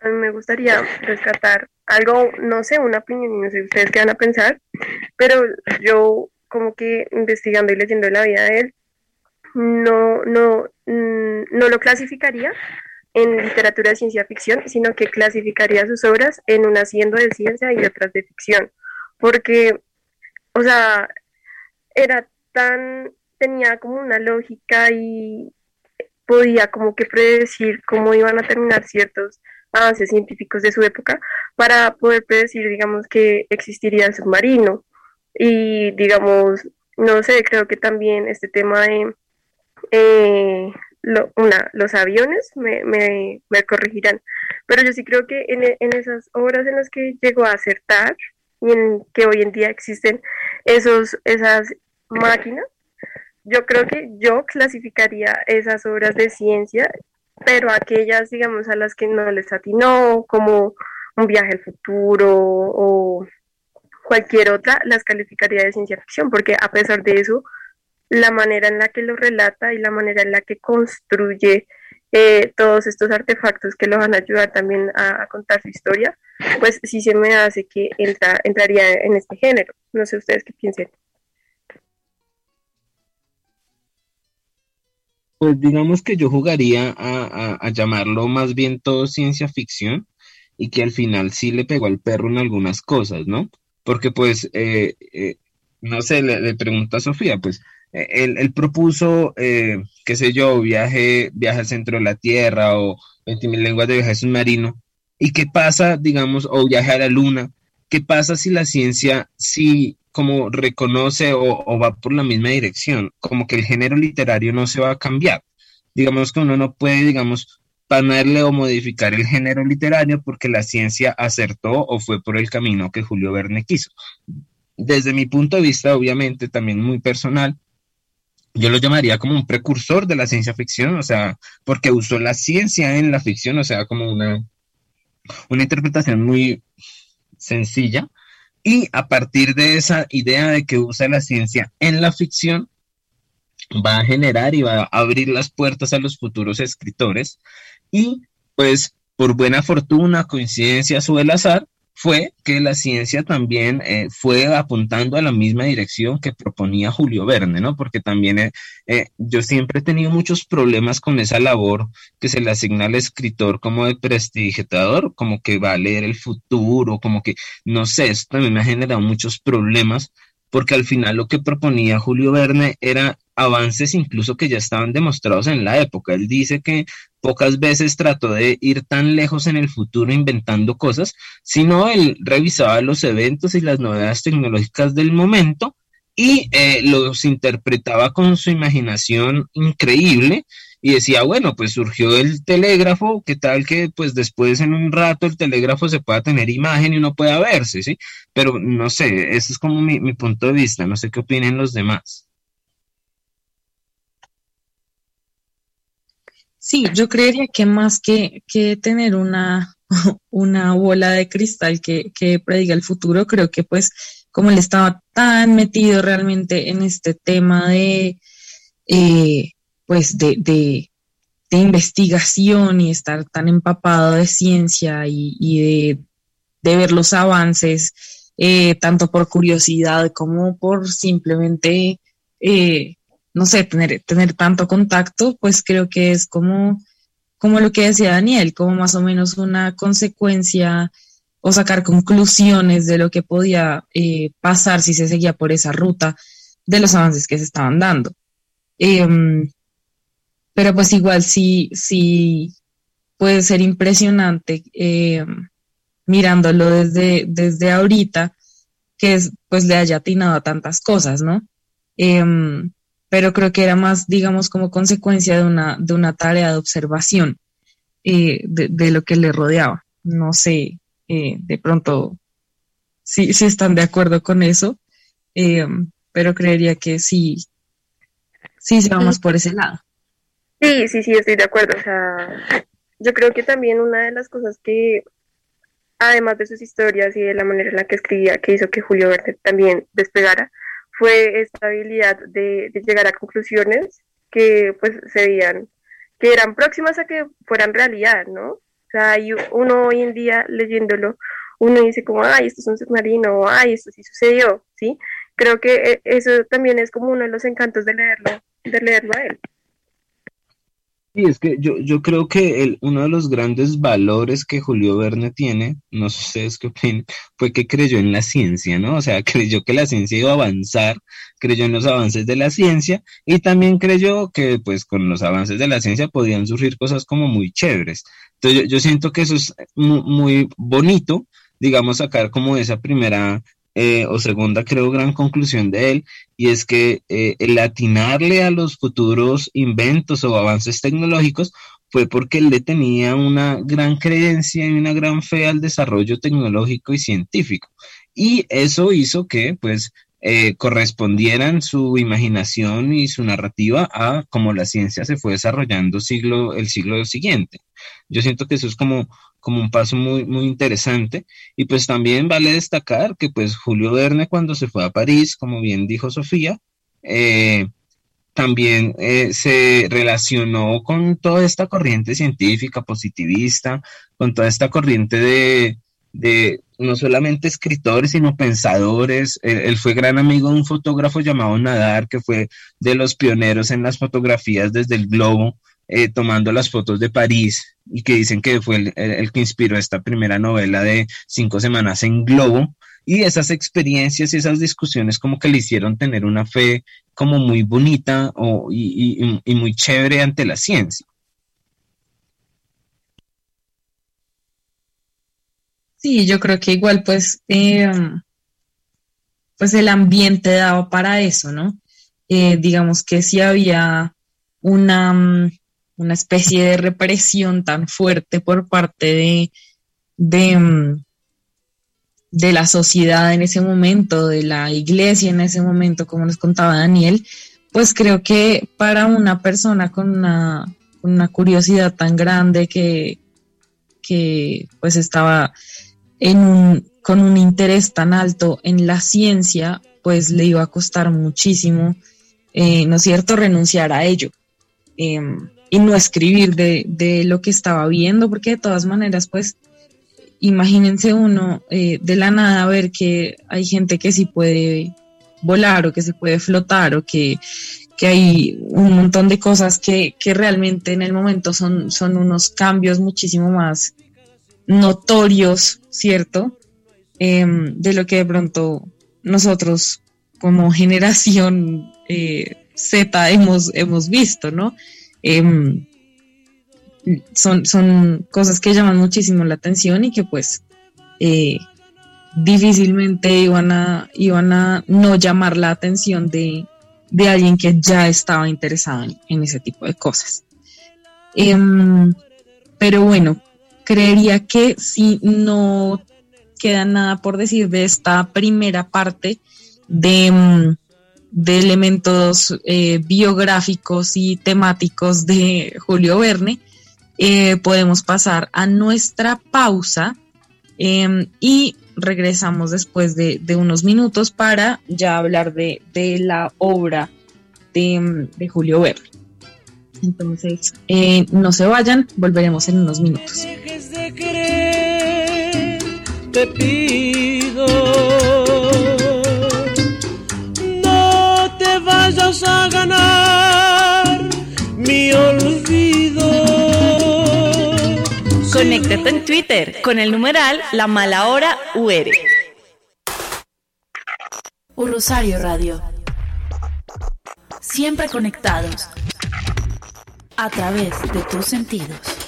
Speaker 6: a mí me gustaría rescatar algo, no sé, una opinión, no sé ustedes qué van a pensar, pero yo como que investigando y leyendo la vida de él, no, no, mm, no lo clasificaría en literatura de ciencia ficción, sino que clasificaría sus obras en una haciendo de ciencia y otras de ficción, porque, o sea, era tan, tenía como una lógica y podía como que predecir cómo iban a terminar ciertos avances científicos de su época para poder predecir, digamos, que existiría el submarino. Y, digamos, no sé, creo que también este tema de eh, una, los aviones me, me, me, corregirán, pero yo sí creo que en, en, esas obras en las que llegó a acertar y en que hoy en día existen esos, esas máquinas, yo creo que yo clasificaría esas obras de ciencia pero aquellas, digamos, a las que no les atinó, como un viaje al futuro o cualquier otra, las calificaría de ciencia ficción, porque a pesar de eso, la manera en la que lo relata y la manera en la que construye eh, todos estos artefactos que lo van a ayudar también a, contar su historia, pues sí se me hace que entra, entraría en este género. No sé ustedes qué piensen.
Speaker 5: Pues digamos que yo jugaría a, llamarlo más bien todo ciencia ficción y que al final sí le pegó al perro en algunas cosas, ¿no? Porque pues, eh, eh, no sé, le, pregunta a Sofía, pues eh, él, propuso, qué sé yo, viaje, viaje al centro de la Tierra o 20.000 lenguas de viaje submarino. ¿Y qué pasa, digamos, o viaje a la Luna? ¿Qué pasa si la ciencia sí como reconoce o, va por la misma dirección, como que el género literario no se va a cambiar. Digamos que uno no puede, digamos, ponerle o modificar el género literario porque la ciencia acertó o fue por el camino que Julio Verne quiso. Desde mi punto de vista, obviamente, también muy personal, yo lo llamaría como un precursor de la ciencia ficción, o sea, porque usó la ciencia en la ficción, o sea, como una, una interpretación muy sencilla, y a partir de esa idea de que usa la ciencia en la ficción, va a generar y va a abrir las puertas a los futuros escritores. Y pues por buena fortuna, coincidencia o el azar, fue que la ciencia también eh, fue apuntando a la misma dirección que proponía Julio Verne, ¿no? Porque también eh, eh, yo siempre he tenido muchos problemas con esa labor que se le asigna al escritor como de como que va a leer el futuro, como que, no sé, esto también me ha generado muchos problemas porque al final lo que proponía Julio Verne era avances incluso que ya estaban demostrados en la época. Él dice que pocas veces trató de ir tan lejos en el futuro inventando cosas, sino él revisaba los eventos y las novedades tecnológicas del momento y eh, los interpretaba con su imaginación increíble y decía, bueno, pues surgió el telégrafo, ¿qué tal que pues después en un rato el telégrafo se pueda tener imagen y uno pueda verse, ¿sí? Pero no sé, ese es como mi, mi punto de vista, no sé qué opinen los demás.
Speaker 4: Sí, yo creería que más que, que tener una, una bola de cristal que, que prediga el futuro, creo que pues como él estaba tan metido realmente en este tema de eh, pues de, de, investigación y estar tan empapado de ciencia y, de, ver los avances, eh, tanto por curiosidad como por simplemente, eh, no sé, tener, tener tanto contacto, pues creo que es como, como lo que decía Daniel, como más o menos una consecuencia o sacar conclusiones de lo que podía eh, pasar si se seguía por esa ruta de los avances que se estaban dando. Em, pero pues igual sí, sí puede ser impresionante eh, mirándolo desde, desde ahorita, que es, pues le haya atinado a tantas cosas, ¿no? Em, pero creo que era más, digamos, como consecuencia de una, de una tarea de observación eh, de, lo que le rodeaba. No sé, eh, de pronto, si están de acuerdo con eso, em, pero creería que sí, sí se va más por ese lado.
Speaker 6: Sí, sí, sí, estoy de acuerdo. O sea, yo creo que también una de las cosas que, además de sus historias y de la manera en la que escribía, que hizo que Julio Verne también despegara, fue esta habilidad de, llegar a conclusiones que pues se veían, que eran próximas a que fueran realidad, ¿no? O sea, y uno hoy en día leyéndolo, uno dice como, ay, esto es un submarino, ay, esto sí sucedió, ¿sí? Creo que eh, eso también es como uno de los encantos de leerlo, de leerlo a él.
Speaker 5: Sí, es que yo, yo creo que el, uno de los grandes valores que Julio Verne tiene, no sé ustedes qué opinan, fue que creyó en la ciencia, ¿no? O sea, creyó que la ciencia iba a avanzar, creyó en los avances de la ciencia y también creyó que pues con los avances de la ciencia podían surgir cosas como muy chéveres. Entonces yo, siento que eso es muy, muy bonito, digamos, sacar como esa primera eh, o segunda, creo, gran conclusión de él, y es que eh, el atinarle a los futuros inventos o avances tecnológicos fue porque él le tenía una gran creencia y una gran fe al desarrollo tecnológico y científico. Y eso hizo que, pues, eh, correspondieran su imaginación y su narrativa a cómo la ciencia se fue desarrollando siglo, el siglo siguiente. Yo siento que eso es como, como un paso muy, muy interesante. Y pues también vale destacar que pues Julio Verne cuando se fue a París, como bien dijo Sofía, eh, también eh, se relacionó con toda esta corriente científica positivista, con toda esta corriente de, de no solamente escritores, sino pensadores. Él, fue gran amigo de un fotógrafo llamado Nadar, que fue de los pioneros en las fotografías desde el globo, eh, tomando las fotos de París, y que dicen que fue el, que inspiró esta primera novela de Cinco Semanas en Globo. Y esas experiencias y esas discusiones como que le hicieron tener una fe como muy bonita y muy chévere ante la ciencia.
Speaker 4: Sí, yo creo que igual pues, em, pues el ambiente daba para eso, ¿no? Eh, digamos que si había una, mm, una especie de represión tan fuerte por parte de, mm, de la sociedad en ese momento, de la iglesia en ese momento, como nos contaba Daniel, pues creo que para una persona con una, curiosidad tan grande que, que pues estaba con un interés tan alto en la ciencia, pues le iba a costar muchísimo, eh, ¿no es cierto?, renunciar a ello em, y no escribir de, lo que estaba viendo, porque de todas maneras, pues imagínense uno eh, de la nada ver que hay gente que sí puede volar o que se puede flotar o que, que hay un montón de cosas que, que, realmente en el momento son, son unos cambios muchísimo más notorios, ¿cierto? Em, de lo que de pronto nosotros como generación eh, Z hemos, hemos visto, ¿no? Em, son, son cosas que llaman muchísimo la atención y que pues eh, difícilmente iban a, iban a no llamar la atención de, alguien que ya estaba interesado en, ese tipo de cosas. Em, pero bueno, creería que si no queda nada por decir de esta primera parte de, em, de elementos eh, biográficos y temáticos de Julio Verne, eh, podemos pasar a nuestra pausa em, y regresamos después de, unos minutos para ya hablar de, la obra de, Julio Verne. Entonces, eh, no se vayan, volveremos en unos minutos.
Speaker 3: te pido, vayas a ganar mi olvido.
Speaker 2: Conéctate en Twitter con el numeral La Mala Hora UR.
Speaker 10: Un Rosario Radio. Siempre conectados a través de tus sentidos.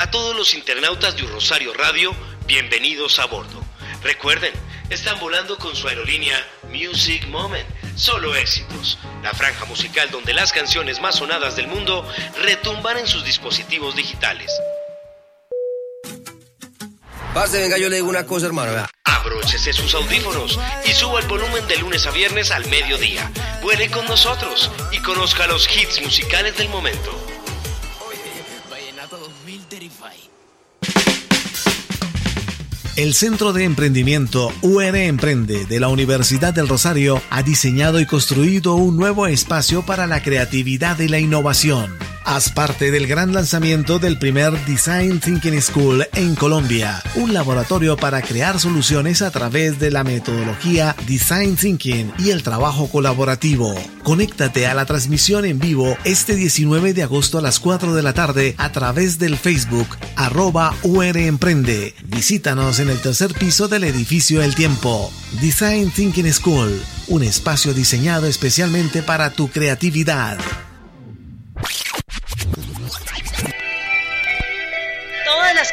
Speaker 11: A todos los internautas de Un Rosario Radio, bienvenidos a bordo. Recuerden, están volando con su aerolínea Music Moment Solo éxitos, la franja musical donde las canciones más sonadas del mundo retumban en sus dispositivos digitales.
Speaker 12: Pase, venga, yo le digo una cosa, hermano.
Speaker 11: Abróchese sus audífonos y suba el volumen de lunes a viernes al mediodía. Vuele con nosotros y conozca los hits musicales del momento.
Speaker 13: El Centro de Emprendimiento UR Emprende de la Universidad del Rosario ha diseñado y construido un nuevo espacio para la creatividad y la innovación Haz parte del gran lanzamiento del primer Design Thinking School en Colombia, un laboratorio para crear soluciones a través de la metodología Design Thinking y el trabajo colaborativo. Conéctate a la transmisión en vivo este 19 de agosto a las 4 de la tarde a través del Facebook arroba UR Emprende. Visítanos en el tercer piso del edificio El Tiempo. Design Thinking School, un espacio diseñado especialmente para tu creatividad.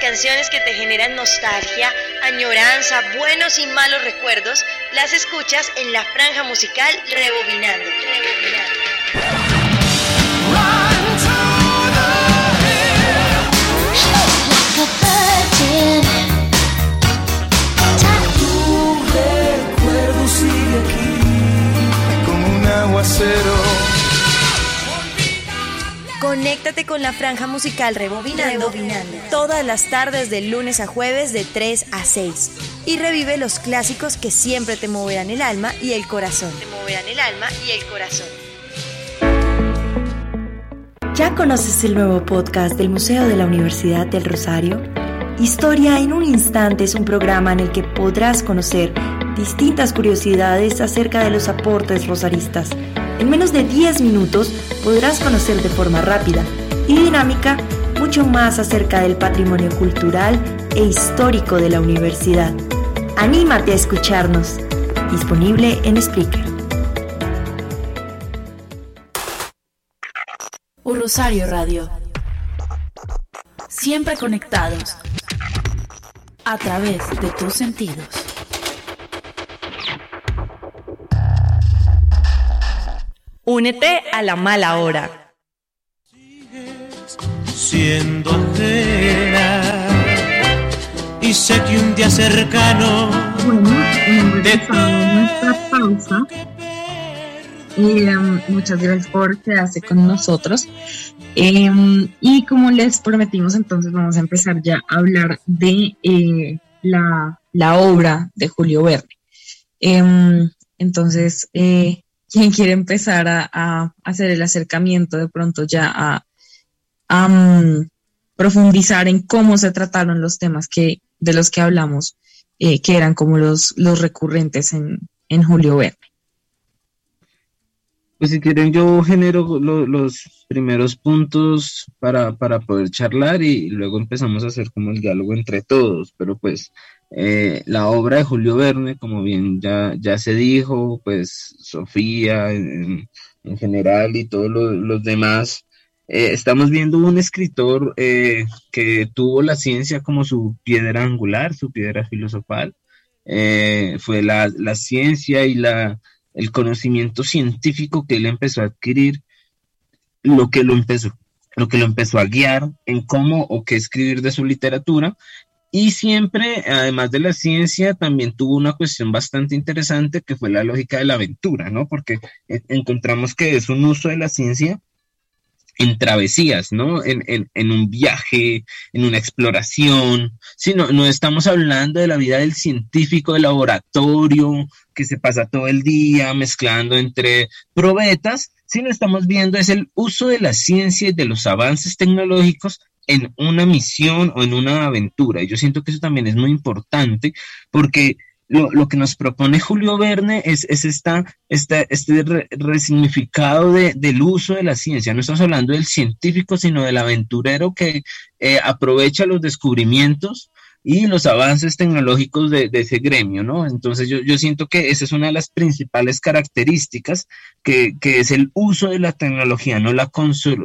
Speaker 14: Canciones que te generan nostalgia, añoranza, buenos y malos recuerdos, las escuchas en la franja musical Rebobinando. Conéctate con la franja musical Rebobinando, todas las tardes de lunes a jueves de 3 a 6 y revive los clásicos que siempre te moverán el alma y el corazón. Te moverán el alma y el corazón.
Speaker 10: ¿Ya conoces el nuevo podcast del Museo de la Universidad del Rosario? Historia en un instante es un programa en el que podrás conocer distintas curiosidades acerca de los aportes rosaristas en menos de 10 minutos podrás conocer de forma rápida y dinámica mucho más acerca del patrimonio cultural e histórico de la universidad. Anímate a escucharnos. Disponible en Spreaker. Rosario Radio. Siempre conectados a través de tus sentidos.
Speaker 2: Únete a la mala hora.
Speaker 3: Siendo ajena y sé que un día cercano.
Speaker 4: Bueno, nuestra pausa. Y um, muchas gracias por quedarse con nosotros. Em, y como les prometimos, entonces vamos a empezar ya a hablar de eh, la, la, obra de Julio Verne. Em, entonces, quién quiere empezar a, hacer el acercamiento de pronto ya a, mm, profundizar en cómo se trataron los temas que, de los que hablamos, eh, que eran como los, los recurrentes en, en Julio Verne.
Speaker 5: Pues si quieren yo genero los primeros puntos para, para, poder charlar y luego empezamos a hacer como el diálogo entre todos, pero pues eh, la obra de Julio Verne, como bien ya, ya se dijo, pues Sofía en, general y todos los, demás, eh, estamos viendo un escritor eh, que tuvo la ciencia como su piedra angular, su piedra filosofal, fue la, la ciencia y la el conocimiento científico que él empezó a adquirir, lo que lo empezó, lo que lo empezó a guiar en cómo o qué escribir de su literatura. Y siempre, además de la ciencia, también tuvo una cuestión bastante interesante que fue la lógica de la aventura, ¿no? Porque encontramos que es un uso de la ciencia en travesías, ¿no? En, en, un viaje, en una exploración. Sí, no, no estamos hablando de la vida del científico de laboratorio que se pasa todo el día mezclando entre probetas, sino estamos viendo es el uso de la ciencia y de los avances tecnológicos en una misión o en una aventura. Y yo siento que eso también es muy importante porque lo, que nos propone Julio Verne es, es esta, esta, este resignificado de, del uso de la ciencia. No estamos hablando del científico, sino del aventurero que eh, aprovecha los descubrimientos y los avances tecnológicos de, ese gremio, ¿no? Entonces yo, yo, siento que esa es una de las principales características, que, que es el uso de la tecnología, no la,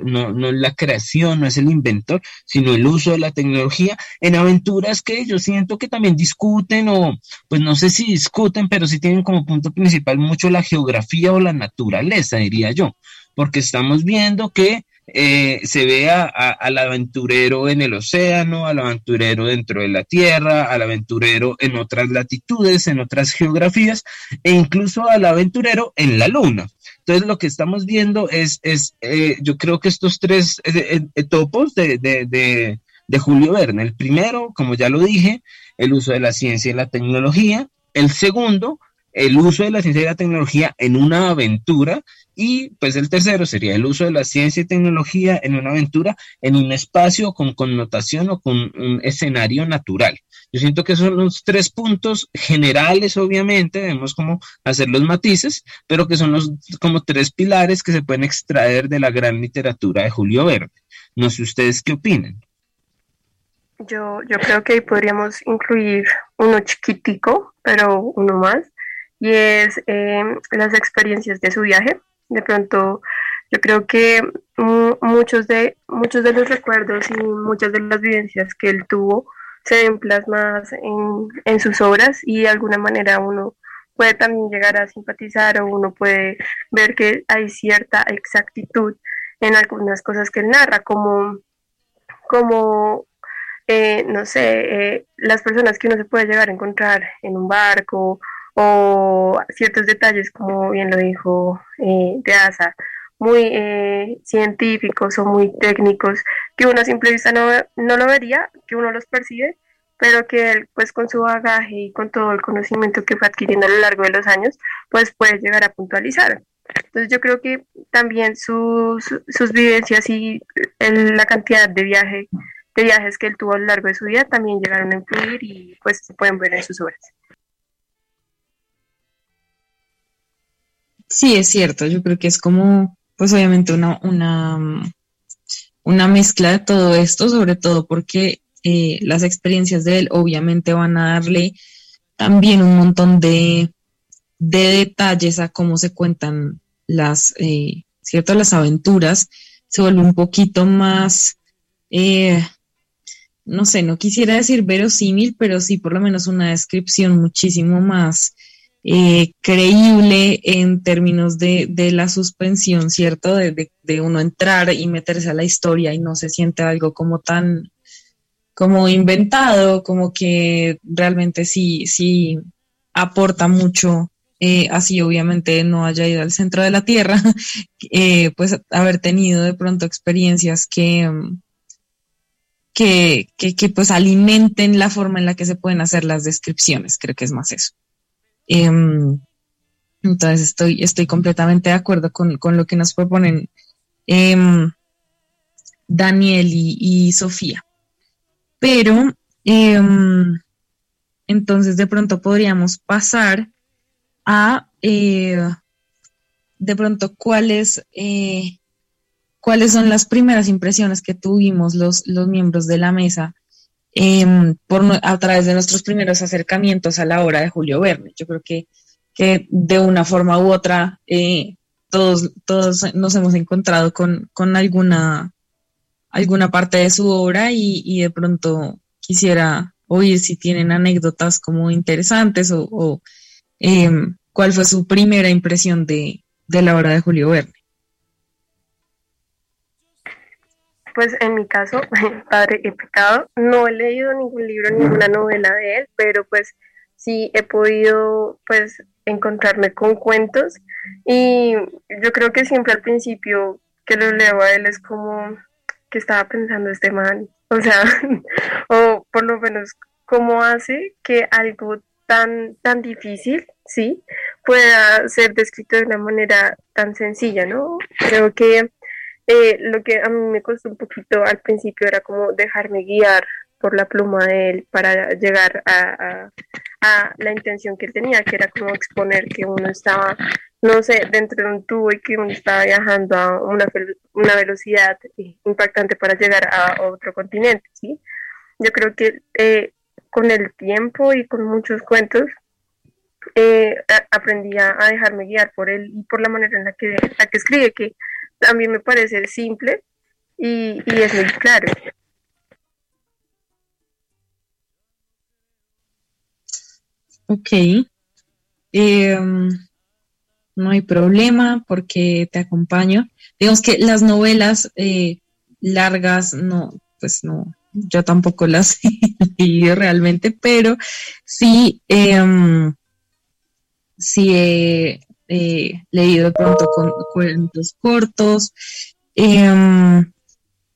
Speaker 5: no, no la creación, no es el inventor, sino el uso de la tecnología en aventuras que yo siento que también discuten o, pues no sé si discuten, pero sí tienen como punto principal mucho la geografía o la naturaleza, diría yo, porque estamos viendo que eh, se ve al aventurero en el océano, al aventurero dentro de la Tierra, al aventurero en otras latitudes, en otras geografías, e incluso al aventurero en la Luna. Entonces lo que estamos viendo es, es eh, yo creo que estos tres eh, topos de, de, de Julio Verne. El primero, como ya lo dije, el uso de la ciencia y la tecnología. El segundo, el uso de la ciencia y la tecnología en una aventura y pues el tercero sería el uso de la ciencia y tecnología en una aventura en un espacio con connotación o con un escenario natural. Yo siento que son los tres puntos generales, obviamente, debemos como hacer los matices, pero que son los como tres pilares que se pueden extraer de la gran literatura de Julio Verde. No sé ustedes qué opinan.
Speaker 6: Yo, yo creo que ahí podríamos incluir uno chiquitico, pero uno más, y es eh, las experiencias de su viaje. De pronto, yo creo que muchos de, muchos de los recuerdos y muchas de las vivencias que él tuvo se ven plasmadas en, en sus obras y de alguna manera uno puede también llegar a simpatizar o uno puede ver que hay cierta exactitud en algunas cosas que él narra, como, como eh, no sé, eh, las personas que uno se puede llegar a encontrar en un barco o ciertos detalles, como bien lo dijo eh, de Asa, muy eh, científicos o muy técnicos, que uno a simple vista no, no lo vería, que uno los percibe, pero que él, pues con su bagaje y con todo el conocimiento que fue adquiriendo a lo largo de los años, pues puede llegar a puntualizar. Entonces yo creo que también sus, sus vivencias y la cantidad de, viaje, de viajes que él tuvo a lo largo de su vida también llegaron a influir y pues se pueden ver en sus obras.
Speaker 4: Sí, es cierto. Yo creo que es como, pues obviamente una, una, una mezcla de todo esto, sobre todo porque eh, las experiencias de él obviamente van a darle también un montón de, detalles a cómo se cuentan las, eh, ¿cierto? Las aventuras. Se vuelve un poquito más, eh, no sé, no quisiera decir verosímil, pero sí por lo menos una descripción muchísimo más eh, creíble en términos de, de, la suspensión, ¿cierto? De, de, uno entrar y meterse a la historia y no se siente algo como tan como inventado, como que realmente sí, sí aporta mucho, eh, así obviamente no haya ido al centro de la Tierra, eh, pues haber tenido de pronto experiencias que, que, que, que pues alimenten la forma en la que se pueden hacer las descripciones, creo que es más eso. Em, Entonces estoy, estoy completamente de acuerdo con, lo que nos proponen em, Daniel y, Sofía. Pero em, entonces de pronto podríamos pasar a eh, de pronto cuáles eh, cuáles son las primeras impresiones que tuvimos los, los miembros de la mesa em, por, a través de nuestros primeros acercamientos a la obra de Julio Verne. Yo creo que, que de una forma u otra eh, todos, todos nos hemos encontrado con, alguna, alguna parte de su obra y, de pronto quisiera oír si tienen anécdotas como interesantes o, em, cuál fue su primera impresión de, de la obra de Julio Verne.
Speaker 6: Pues en mi caso, Padre he pecado, no he leído ningún libro, ninguna novela de él, pero pues sí he podido pues encontrarme con cuentos. Y yo creo que siempre al principio que lo leo a él es como que estaba pensando este man, o sea, o por lo menos cómo hace que algo tan, tan difícil, sí, pueda ser descrito de una manera tan sencilla, ¿no? Creo que eh, lo que a mí me costó un poquito al principio era como dejarme guiar por la pluma de él para llegar a, la intención que él tenía, que era como exponer que uno estaba, no sé, dentro de un tubo y que uno estaba viajando a una, una velocidad impactante para llegar a otro continente, ¿sí? Yo creo que eh, con el tiempo y con muchos cuentos eh, aprendí a, dejarme guiar por él y por la manera en la que, la que escribe, que a mí me parece simple y, es muy claro.
Speaker 4: Ok. Em, no hay problema porque te acompaño. Digamos que las novelas eh, largas, no, pues no, yo tampoco las he leído realmente, pero sí, eh, sí eh, leído de pronto con cuentos cortos em,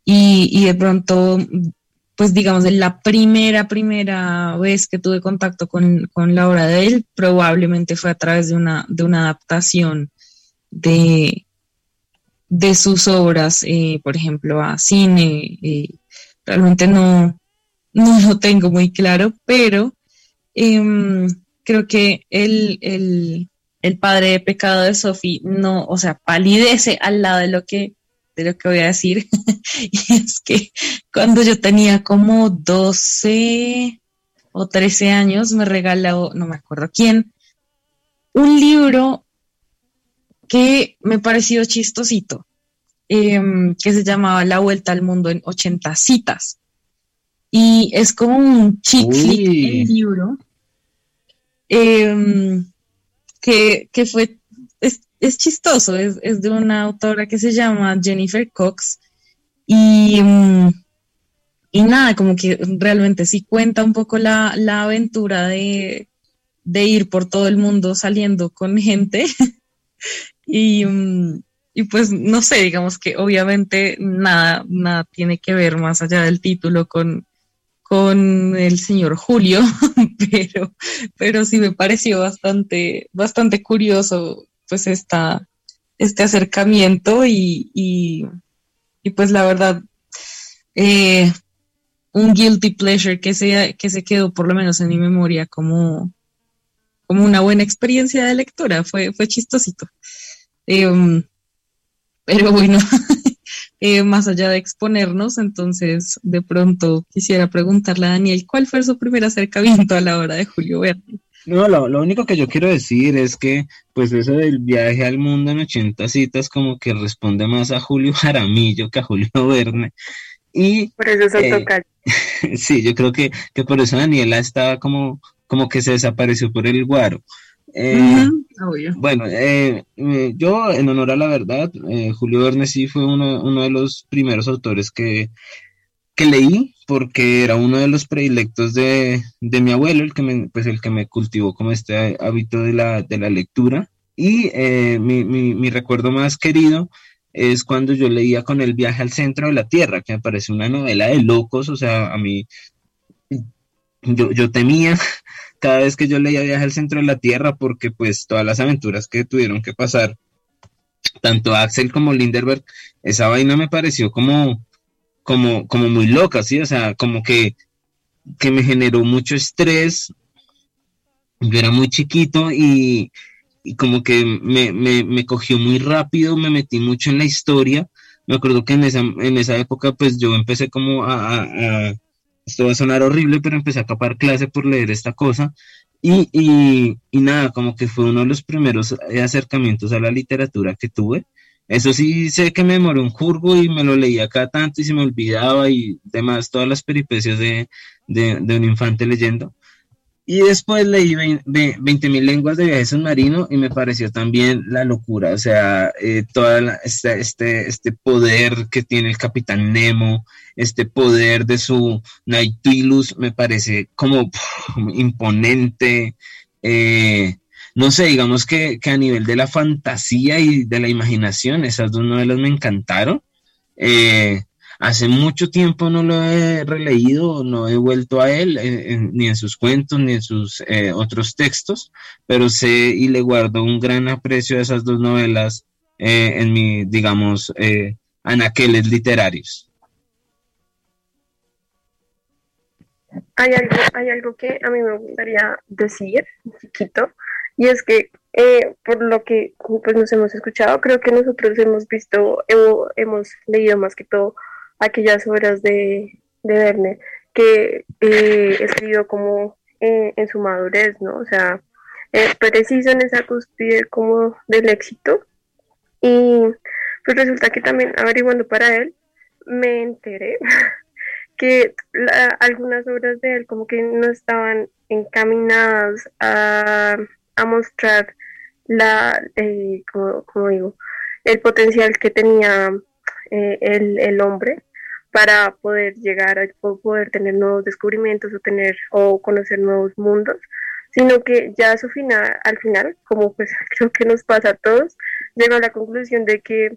Speaker 4: y, de pronto, pues digamos, la primera, primera vez que tuve contacto con, la obra de él, probablemente fue a través de una, de una adaptación de, de sus obras, eh, por ejemplo, a cine. Eh, realmente no, no lo tengo muy claro, pero em, creo que el, el, el padre de pecado de Sophie no, o sea, palidece al lado de lo que, de lo que voy a decir. y es que cuando yo tenía como 12 o 13 años, me regaló, no me acuerdo quién, un libro que me pareció chistosito, em, que se llamaba La Vuelta al Mundo en 80 citas. Y es como un chick el libro. Eh, que, fue, es, chistoso, es, de una autora que se llama Jennifer Cox y, mm, y nada, como que realmente sí cuenta un poco la, aventura de, ir por todo el mundo saliendo con gente. Y, mm, y pues no sé, digamos que obviamente nada, nada tiene que ver más allá del título con, con el señor Julio, pero, pero sí me pareció bastante, bastante curioso pues esta, este acercamiento y, y, pues la verdad, eh, un guilty pleasure que se, que se quedó por lo menos en mi memoria como, como una buena experiencia de lectura, fue, fue chistosito. Em, pero bueno, Eh, más allá de exponernos. Entonces, de pronto quisiera preguntarle a Daniel, ¿cuál fue su primer acercamiento a la obra de Julio Verne?
Speaker 5: No, lo, lo, único que yo quiero decir es que, pues eso del viaje al mundo en 80 citas como que responde más a Julio Jaramillo que a Julio Verne. Y,
Speaker 6: por eso se toca.
Speaker 5: sí, yo creo que, que por eso Daniela estaba como, como que se desapareció por el guaro. Eh, bueno, eh, eh, yo en honor a la verdad, Julio Verne sí fue uno, de los primeros autores que, que leí porque era uno de los predilectos de, mi abuelo, el que me, pues el que me cultivó como este hábito de la, de la lectura. Y mi, mi, mi, recuerdo más querido es cuando yo leía con el viaje al centro de la Tierra, que me parece una novela de locos, o sea, a mí yo, yo temía cada vez que yo leía Viaje al Centro de la Tierra, porque pues todas las aventuras que tuvieron que pasar, tanto Axel como Linderberg, esa vaina me pareció como, como, como muy loca, ¿sí? O sea, como que, que me generó mucho estrés. Yo era muy chiquito y, como que me, me, cogió muy rápido, me metí mucho en la historia. Me acuerdo que en esa, en esa época, pues yo empecé como a esto va a sonar horrible, pero empecé a capar clase por leer esta cosa. Y, y, nada, como que fue uno de los primeros acercamientos a la literatura que tuve. Eso sí, sé que me demoré un jurgo y me lo leía acá tanto y se me olvidaba y demás, todas las peripecias de, de un infante leyendo. Y después leí 20.000 lenguas de viaje submarino y me pareció también la locura, o sea, eh, toda este, este, este poder que tiene el capitán Nemo, este poder de su Nautilus, me parece como imponente. Eh, no sé, digamos que, que, a nivel de la fantasía y de la imaginación, esas dos novelas me encantaron. Eh, Hace mucho tiempo no lo he releído, no he vuelto a él, eh, ni en sus cuentos, ni en sus eh, otros textos, pero sé y le guardo un gran aprecio a esas dos novelas eh, en mi, digamos, anaqueles literarios.
Speaker 6: Hay algo, hay algo que a mí me gustaría decir, chiquito, y es que por lo que pues, nos hemos escuchado, creo que nosotros hemos visto, hemos leído más que todo aquellas obras de, de Verne que eh, escribió como eh, en su madurez, ¿no? O sea, es preciso en esa cúspide como del éxito. Y pues resulta que también averiguando para él, me enteré que algunas obras de él como que no estaban encaminadas a, a mostrar la, eh, como, digo, el potencial que tenía eh, el, el, hombre para poder llegar a poder tener nuevos descubrimientos o tener o conocer nuevos mundos, sino que ya su final, al final, como pues creo que nos pasa a todos, llega a la conclusión de que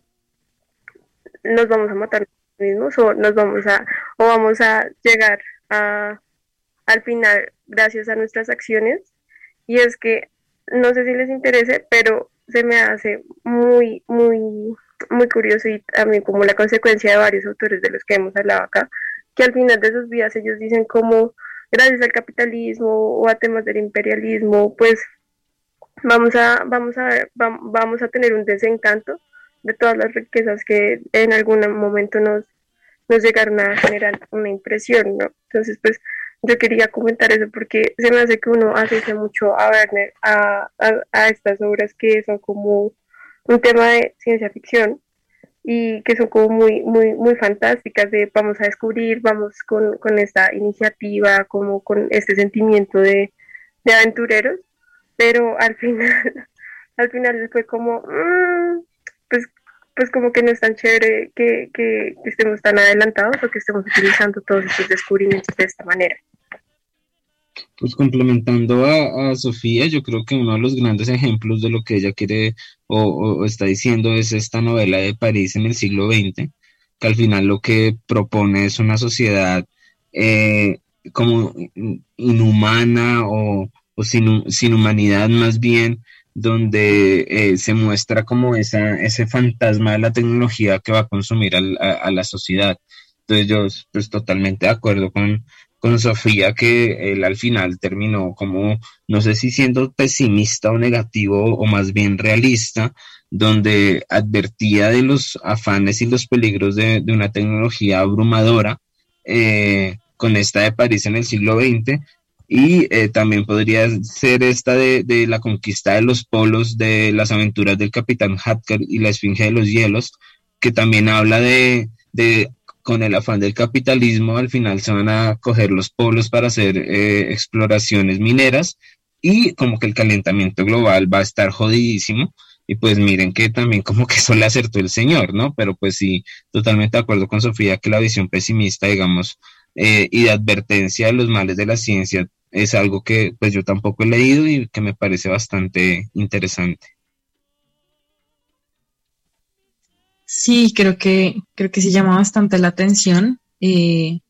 Speaker 6: nos vamos a matar mismos o nos vamos a o vamos a llegar a al final gracias a nuestras acciones. Y es que no sé si les interese pero se me hace muy muy muy curioso y también como la consecuencia de varios autores de los que hemos hablado acá, que al final de sus vidas ellos dicen como gracias al capitalismo o a temas del imperialismo, pues vamos a, vamos a, vamos a tener un desencanto de todas las riquezas que en algún momento nos, nos llegaron a generar una impresión, ¿no? Entonces, pues yo quería comentar eso porque se me hace que uno asocia mucho a Werner a, a estas obras que son como un tema de ciencia ficción y que son como muy, muy, muy fantásticas de vamos a descubrir, vamos con, con esta iniciativa, como con este sentimiento de, de aventureros, pero al final, al final fue como, mm, pues, pues como que no es tan chévere que, que estemos tan adelantados o que estemos utilizando todos estos descubrimientos de esta manera.
Speaker 5: Pues complementando a, Sofía, yo creo que uno de los grandes ejemplos de lo que ella quiere o, está diciendo es esta novela de París en el siglo XX, que al final lo que propone es una sociedad eh, como inhumana o, sin, humanidad más bien, donde eh, se muestra como esa, ese fantasma de la tecnología que va a consumir a, a la sociedad. Entonces yo pues totalmente de acuerdo con, con Sofía que él al final terminó como, no sé si siendo pesimista o negativo o más bien realista, donde advertía de los afanes y los peligros de, una tecnología abrumadora eh, con esta de París en el siglo XX y eh, también podría ser esta de, de, la conquista de los polos de las aventuras del capitán Hatker y la esfinge de los hielos, que también habla de, de con el afán del capitalismo, al final se van a coger los polos para hacer eh, exploraciones mineras y como que el calentamiento global va a estar jodidísimo. Y pues miren que también como que eso le acertó el señor, ¿no? Pero pues sí, totalmente de acuerdo con Sofía que la visión pesimista, digamos, eh, y de advertencia de los males de la ciencia es algo que pues yo tampoco he leído y que me parece bastante interesante.
Speaker 4: Sí, creo que, creo que sí llama bastante la atención. Eh,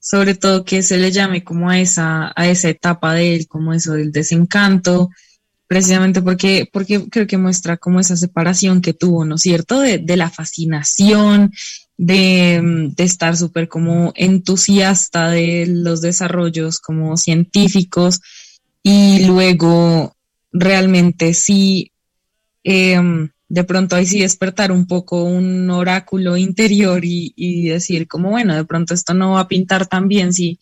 Speaker 4: sobre todo que se le llame como a esa, a esa etapa de él, como eso del desencanto, precisamente porque, porque creo que muestra como esa separación que tuvo, ¿no es cierto? De, de la fascinación, de, de estar súper como entusiasta de los desarrollos como científicos y luego realmente sí, em, de pronto ahí sí despertar un poco un oráculo interior y, decir como, bueno, de pronto esto no va a pintar tan bien si,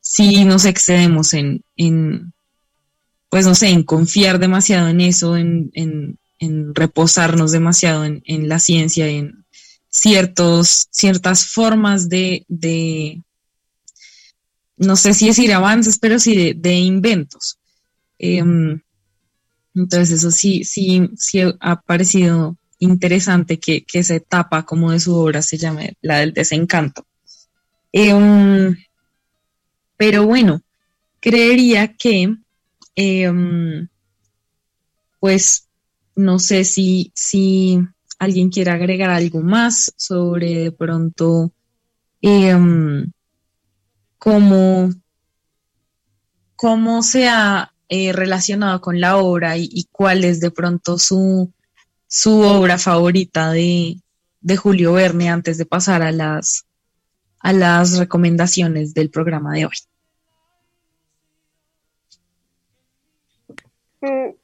Speaker 4: si nos excedemos en, en, pues no sé, en confiar demasiado en eso, en, en, en reposarnos demasiado en, en, la ciencia, en ciertos, ciertas formas de, de, no sé si decir avances, pero sí de, de inventos. Em, entonces eso sí, sí, sí ha parecido interesante que, que esa etapa como de su obra se llame la del desencanto. Em, pero bueno, creería que, em, pues, no sé si, si alguien quiere agregar algo más sobre de pronto cómo, cómo se ha eh, relacionado con la obra y, cuál es de pronto su, su obra favorita de, de, Julio Verne antes de pasar a las, a las recomendaciones del programa de hoy.
Speaker 6: Mm,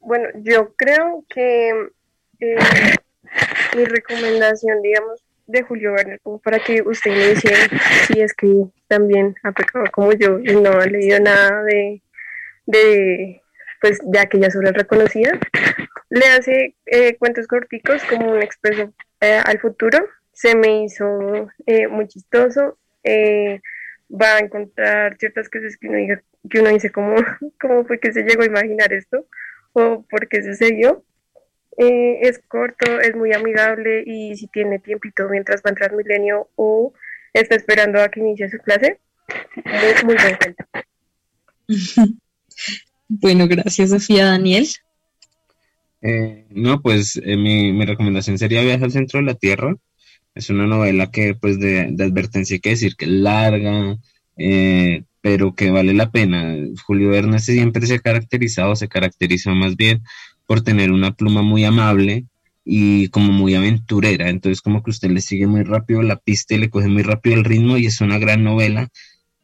Speaker 6: bueno, yo creo que eh, mi recomendación, digamos, de Julio Verne, como para que usted me dice si es que también ha pecado como yo y no ha leído nada de de, pues, de aquella obra reconocida. Le hace eh, cuentos corticos como un expreso eh, al futuro. Se me hizo eh, muy chistoso. va a encontrar ciertas cosas que uno, que uno dice cómo, cómo fue que se llegó a imaginar esto o por qué sucedió. es corto, es muy amigable y si tiene tiempito mientras va a entrar Milenio o está esperando a que inicie su clase, muy, muy buen cuento.
Speaker 4: Bueno, gracias Sofía Daniel.
Speaker 5: Eh, no, pues eh, mi, recomendación sería Viaje al centro de la Tierra. Es una novela que, pues, de, advertencia hay que decir que es larga, eh, pero que vale la pena. Julio Verne siempre se ha caracterizado, se caracteriza más bien por tener una pluma muy amable y como muy aventurera. Entonces, como que usted le sigue muy rápido la pista y le coge muy rápido el ritmo y es una gran novela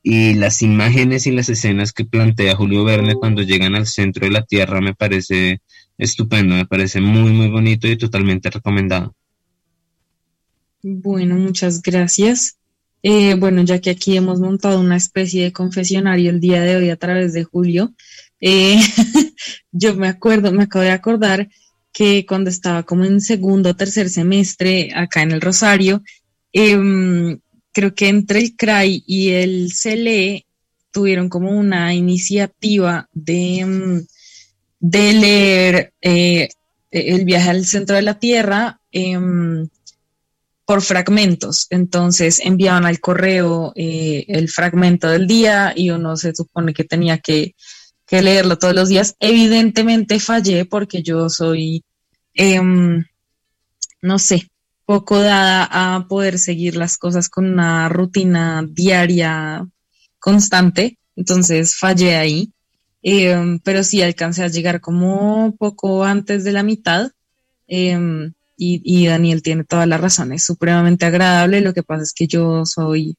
Speaker 5: y las imágenes y las escenas que plantea Julio Verne cuando llegan al centro de la Tierra me parece estupendo, me parece muy, muy bonito y totalmente recomendado.
Speaker 4: Bueno, muchas gracias. Eh, bueno, ya que aquí hemos montado una especie de confesionario el día de hoy a través de Julio, eh, yo me acuerdo, me acabo de acordar que cuando estaba como en segundo o tercer semestre acá en el Rosario, eh, creo que entre el CRAI y el CLE tuvieron como una iniciativa de, mm, de leer eh, el viaje al centro de la Tierra em, por fragmentos. Entonces enviaban al correo eh, el fragmento del día y uno se supone que tenía que, que leerlo todos los días. Evidentemente fallé porque yo soy, em, no sé, poco dada a poder seguir las cosas con una rutina diaria constante, entonces fallé ahí, em, pero sí alcancé a llegar como poco antes de la mitad. Em, y, Daniel tiene toda la razón, es supremamente agradable. Lo que pasa es que yo soy,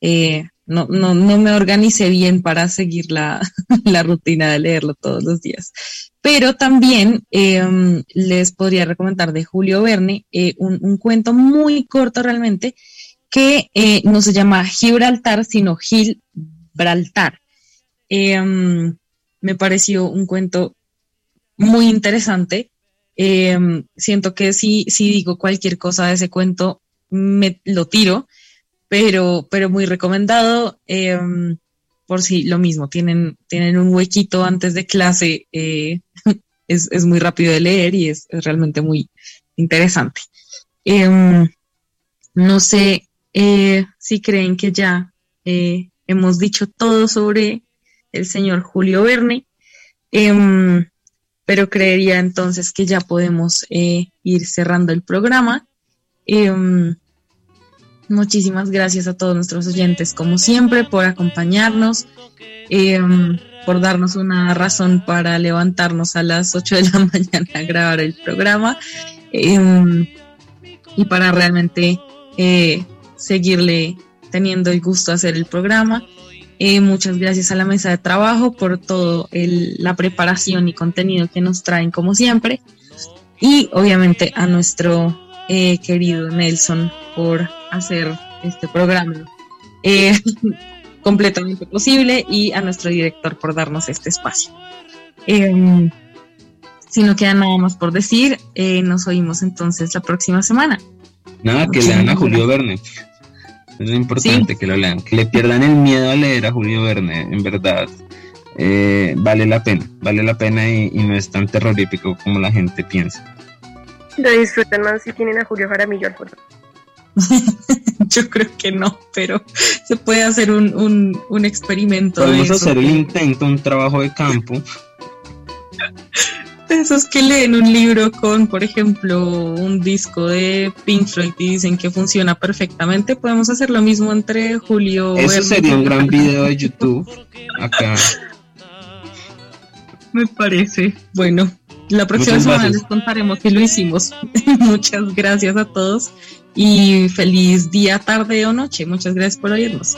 Speaker 4: eh, no, no, no, me organicé bien para seguir la, la rutina de leerlo todos los días. Pero también em, les podría recomendar de Julio Verne eh, un, cuento muy corto realmente que eh, no se llama Gibraltar, sino Gibraltar. Em, me pareció un cuento muy interesante. Em, siento que si, si digo cualquier cosa de ese cuento, me lo tiro, pero, pero muy recomendado por si lo mismo, tienen, tienen un huequito antes de clase, eh, es, muy rápido de leer y es, realmente muy interesante. Em, no sé eh, si creen que ya eh, hemos dicho todo sobre el señor Julio Verne, em, pero creería entonces que ya podemos ir cerrando el programa. Em, Muchísimas gracias a todos nuestros oyentes, como siempre, por acompañarnos, em, por darnos una razón para levantarnos a las 8 de la mañana a grabar el programa em, y para realmente eh, seguirle teniendo el gusto de hacer el programa. Eh, muchas gracias a la mesa de trabajo por todo la preparación y contenido que nos traen como siempre. Y obviamente a nuestro eh, querido Nelson por hacer este programa eh, completamente posible y a nuestro director por darnos este espacio. Em, si no queda nada más por decir, nos oímos entonces la próxima semana.
Speaker 5: Nada, que lean a Julio Verne. Es importante que lo lean, que le pierdan el miedo a leer a Julio Verne, en verdad. Eh, vale la pena, vale la pena y, no es tan terrorífico como la gente piensa.
Speaker 6: Lo disfrutan más si tienen a Julio Jaramillo al fondo.
Speaker 4: Yo creo que no, pero se puede hacer un, un, un experimento.
Speaker 5: Podemos hacer el intento, un trabajo de campo.
Speaker 4: esos que leen un libro con, por ejemplo, un disco de Pink Floyd y dicen que funciona perfectamente, podemos hacer lo mismo entre Julio.
Speaker 5: Eso sería un gran video de YouTube acá.
Speaker 4: Me parece. Bueno, la próxima semana les contaremos que lo hicimos. Muchas gracias a todos y feliz día, tarde o noche. Muchas gracias por oírnos.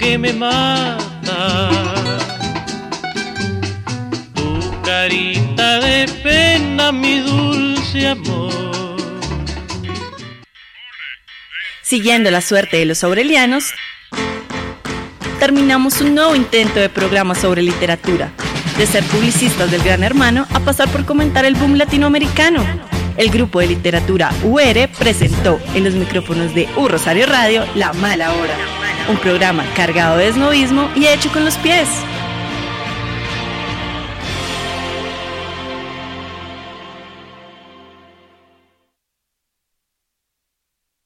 Speaker 3: que me mata.
Speaker 2: Siguiendo la suerte de los aurelianos, terminamos un nuevo intento de programa sobre literatura, de ser publicistas del Gran Hermano a pasar por comentar el boom latinoamericano. El grupo de literatura UR presentó en los micrófonos de U Rosario Radio La Mala Hora un programa cargado de esnovismo y hecho con los pies.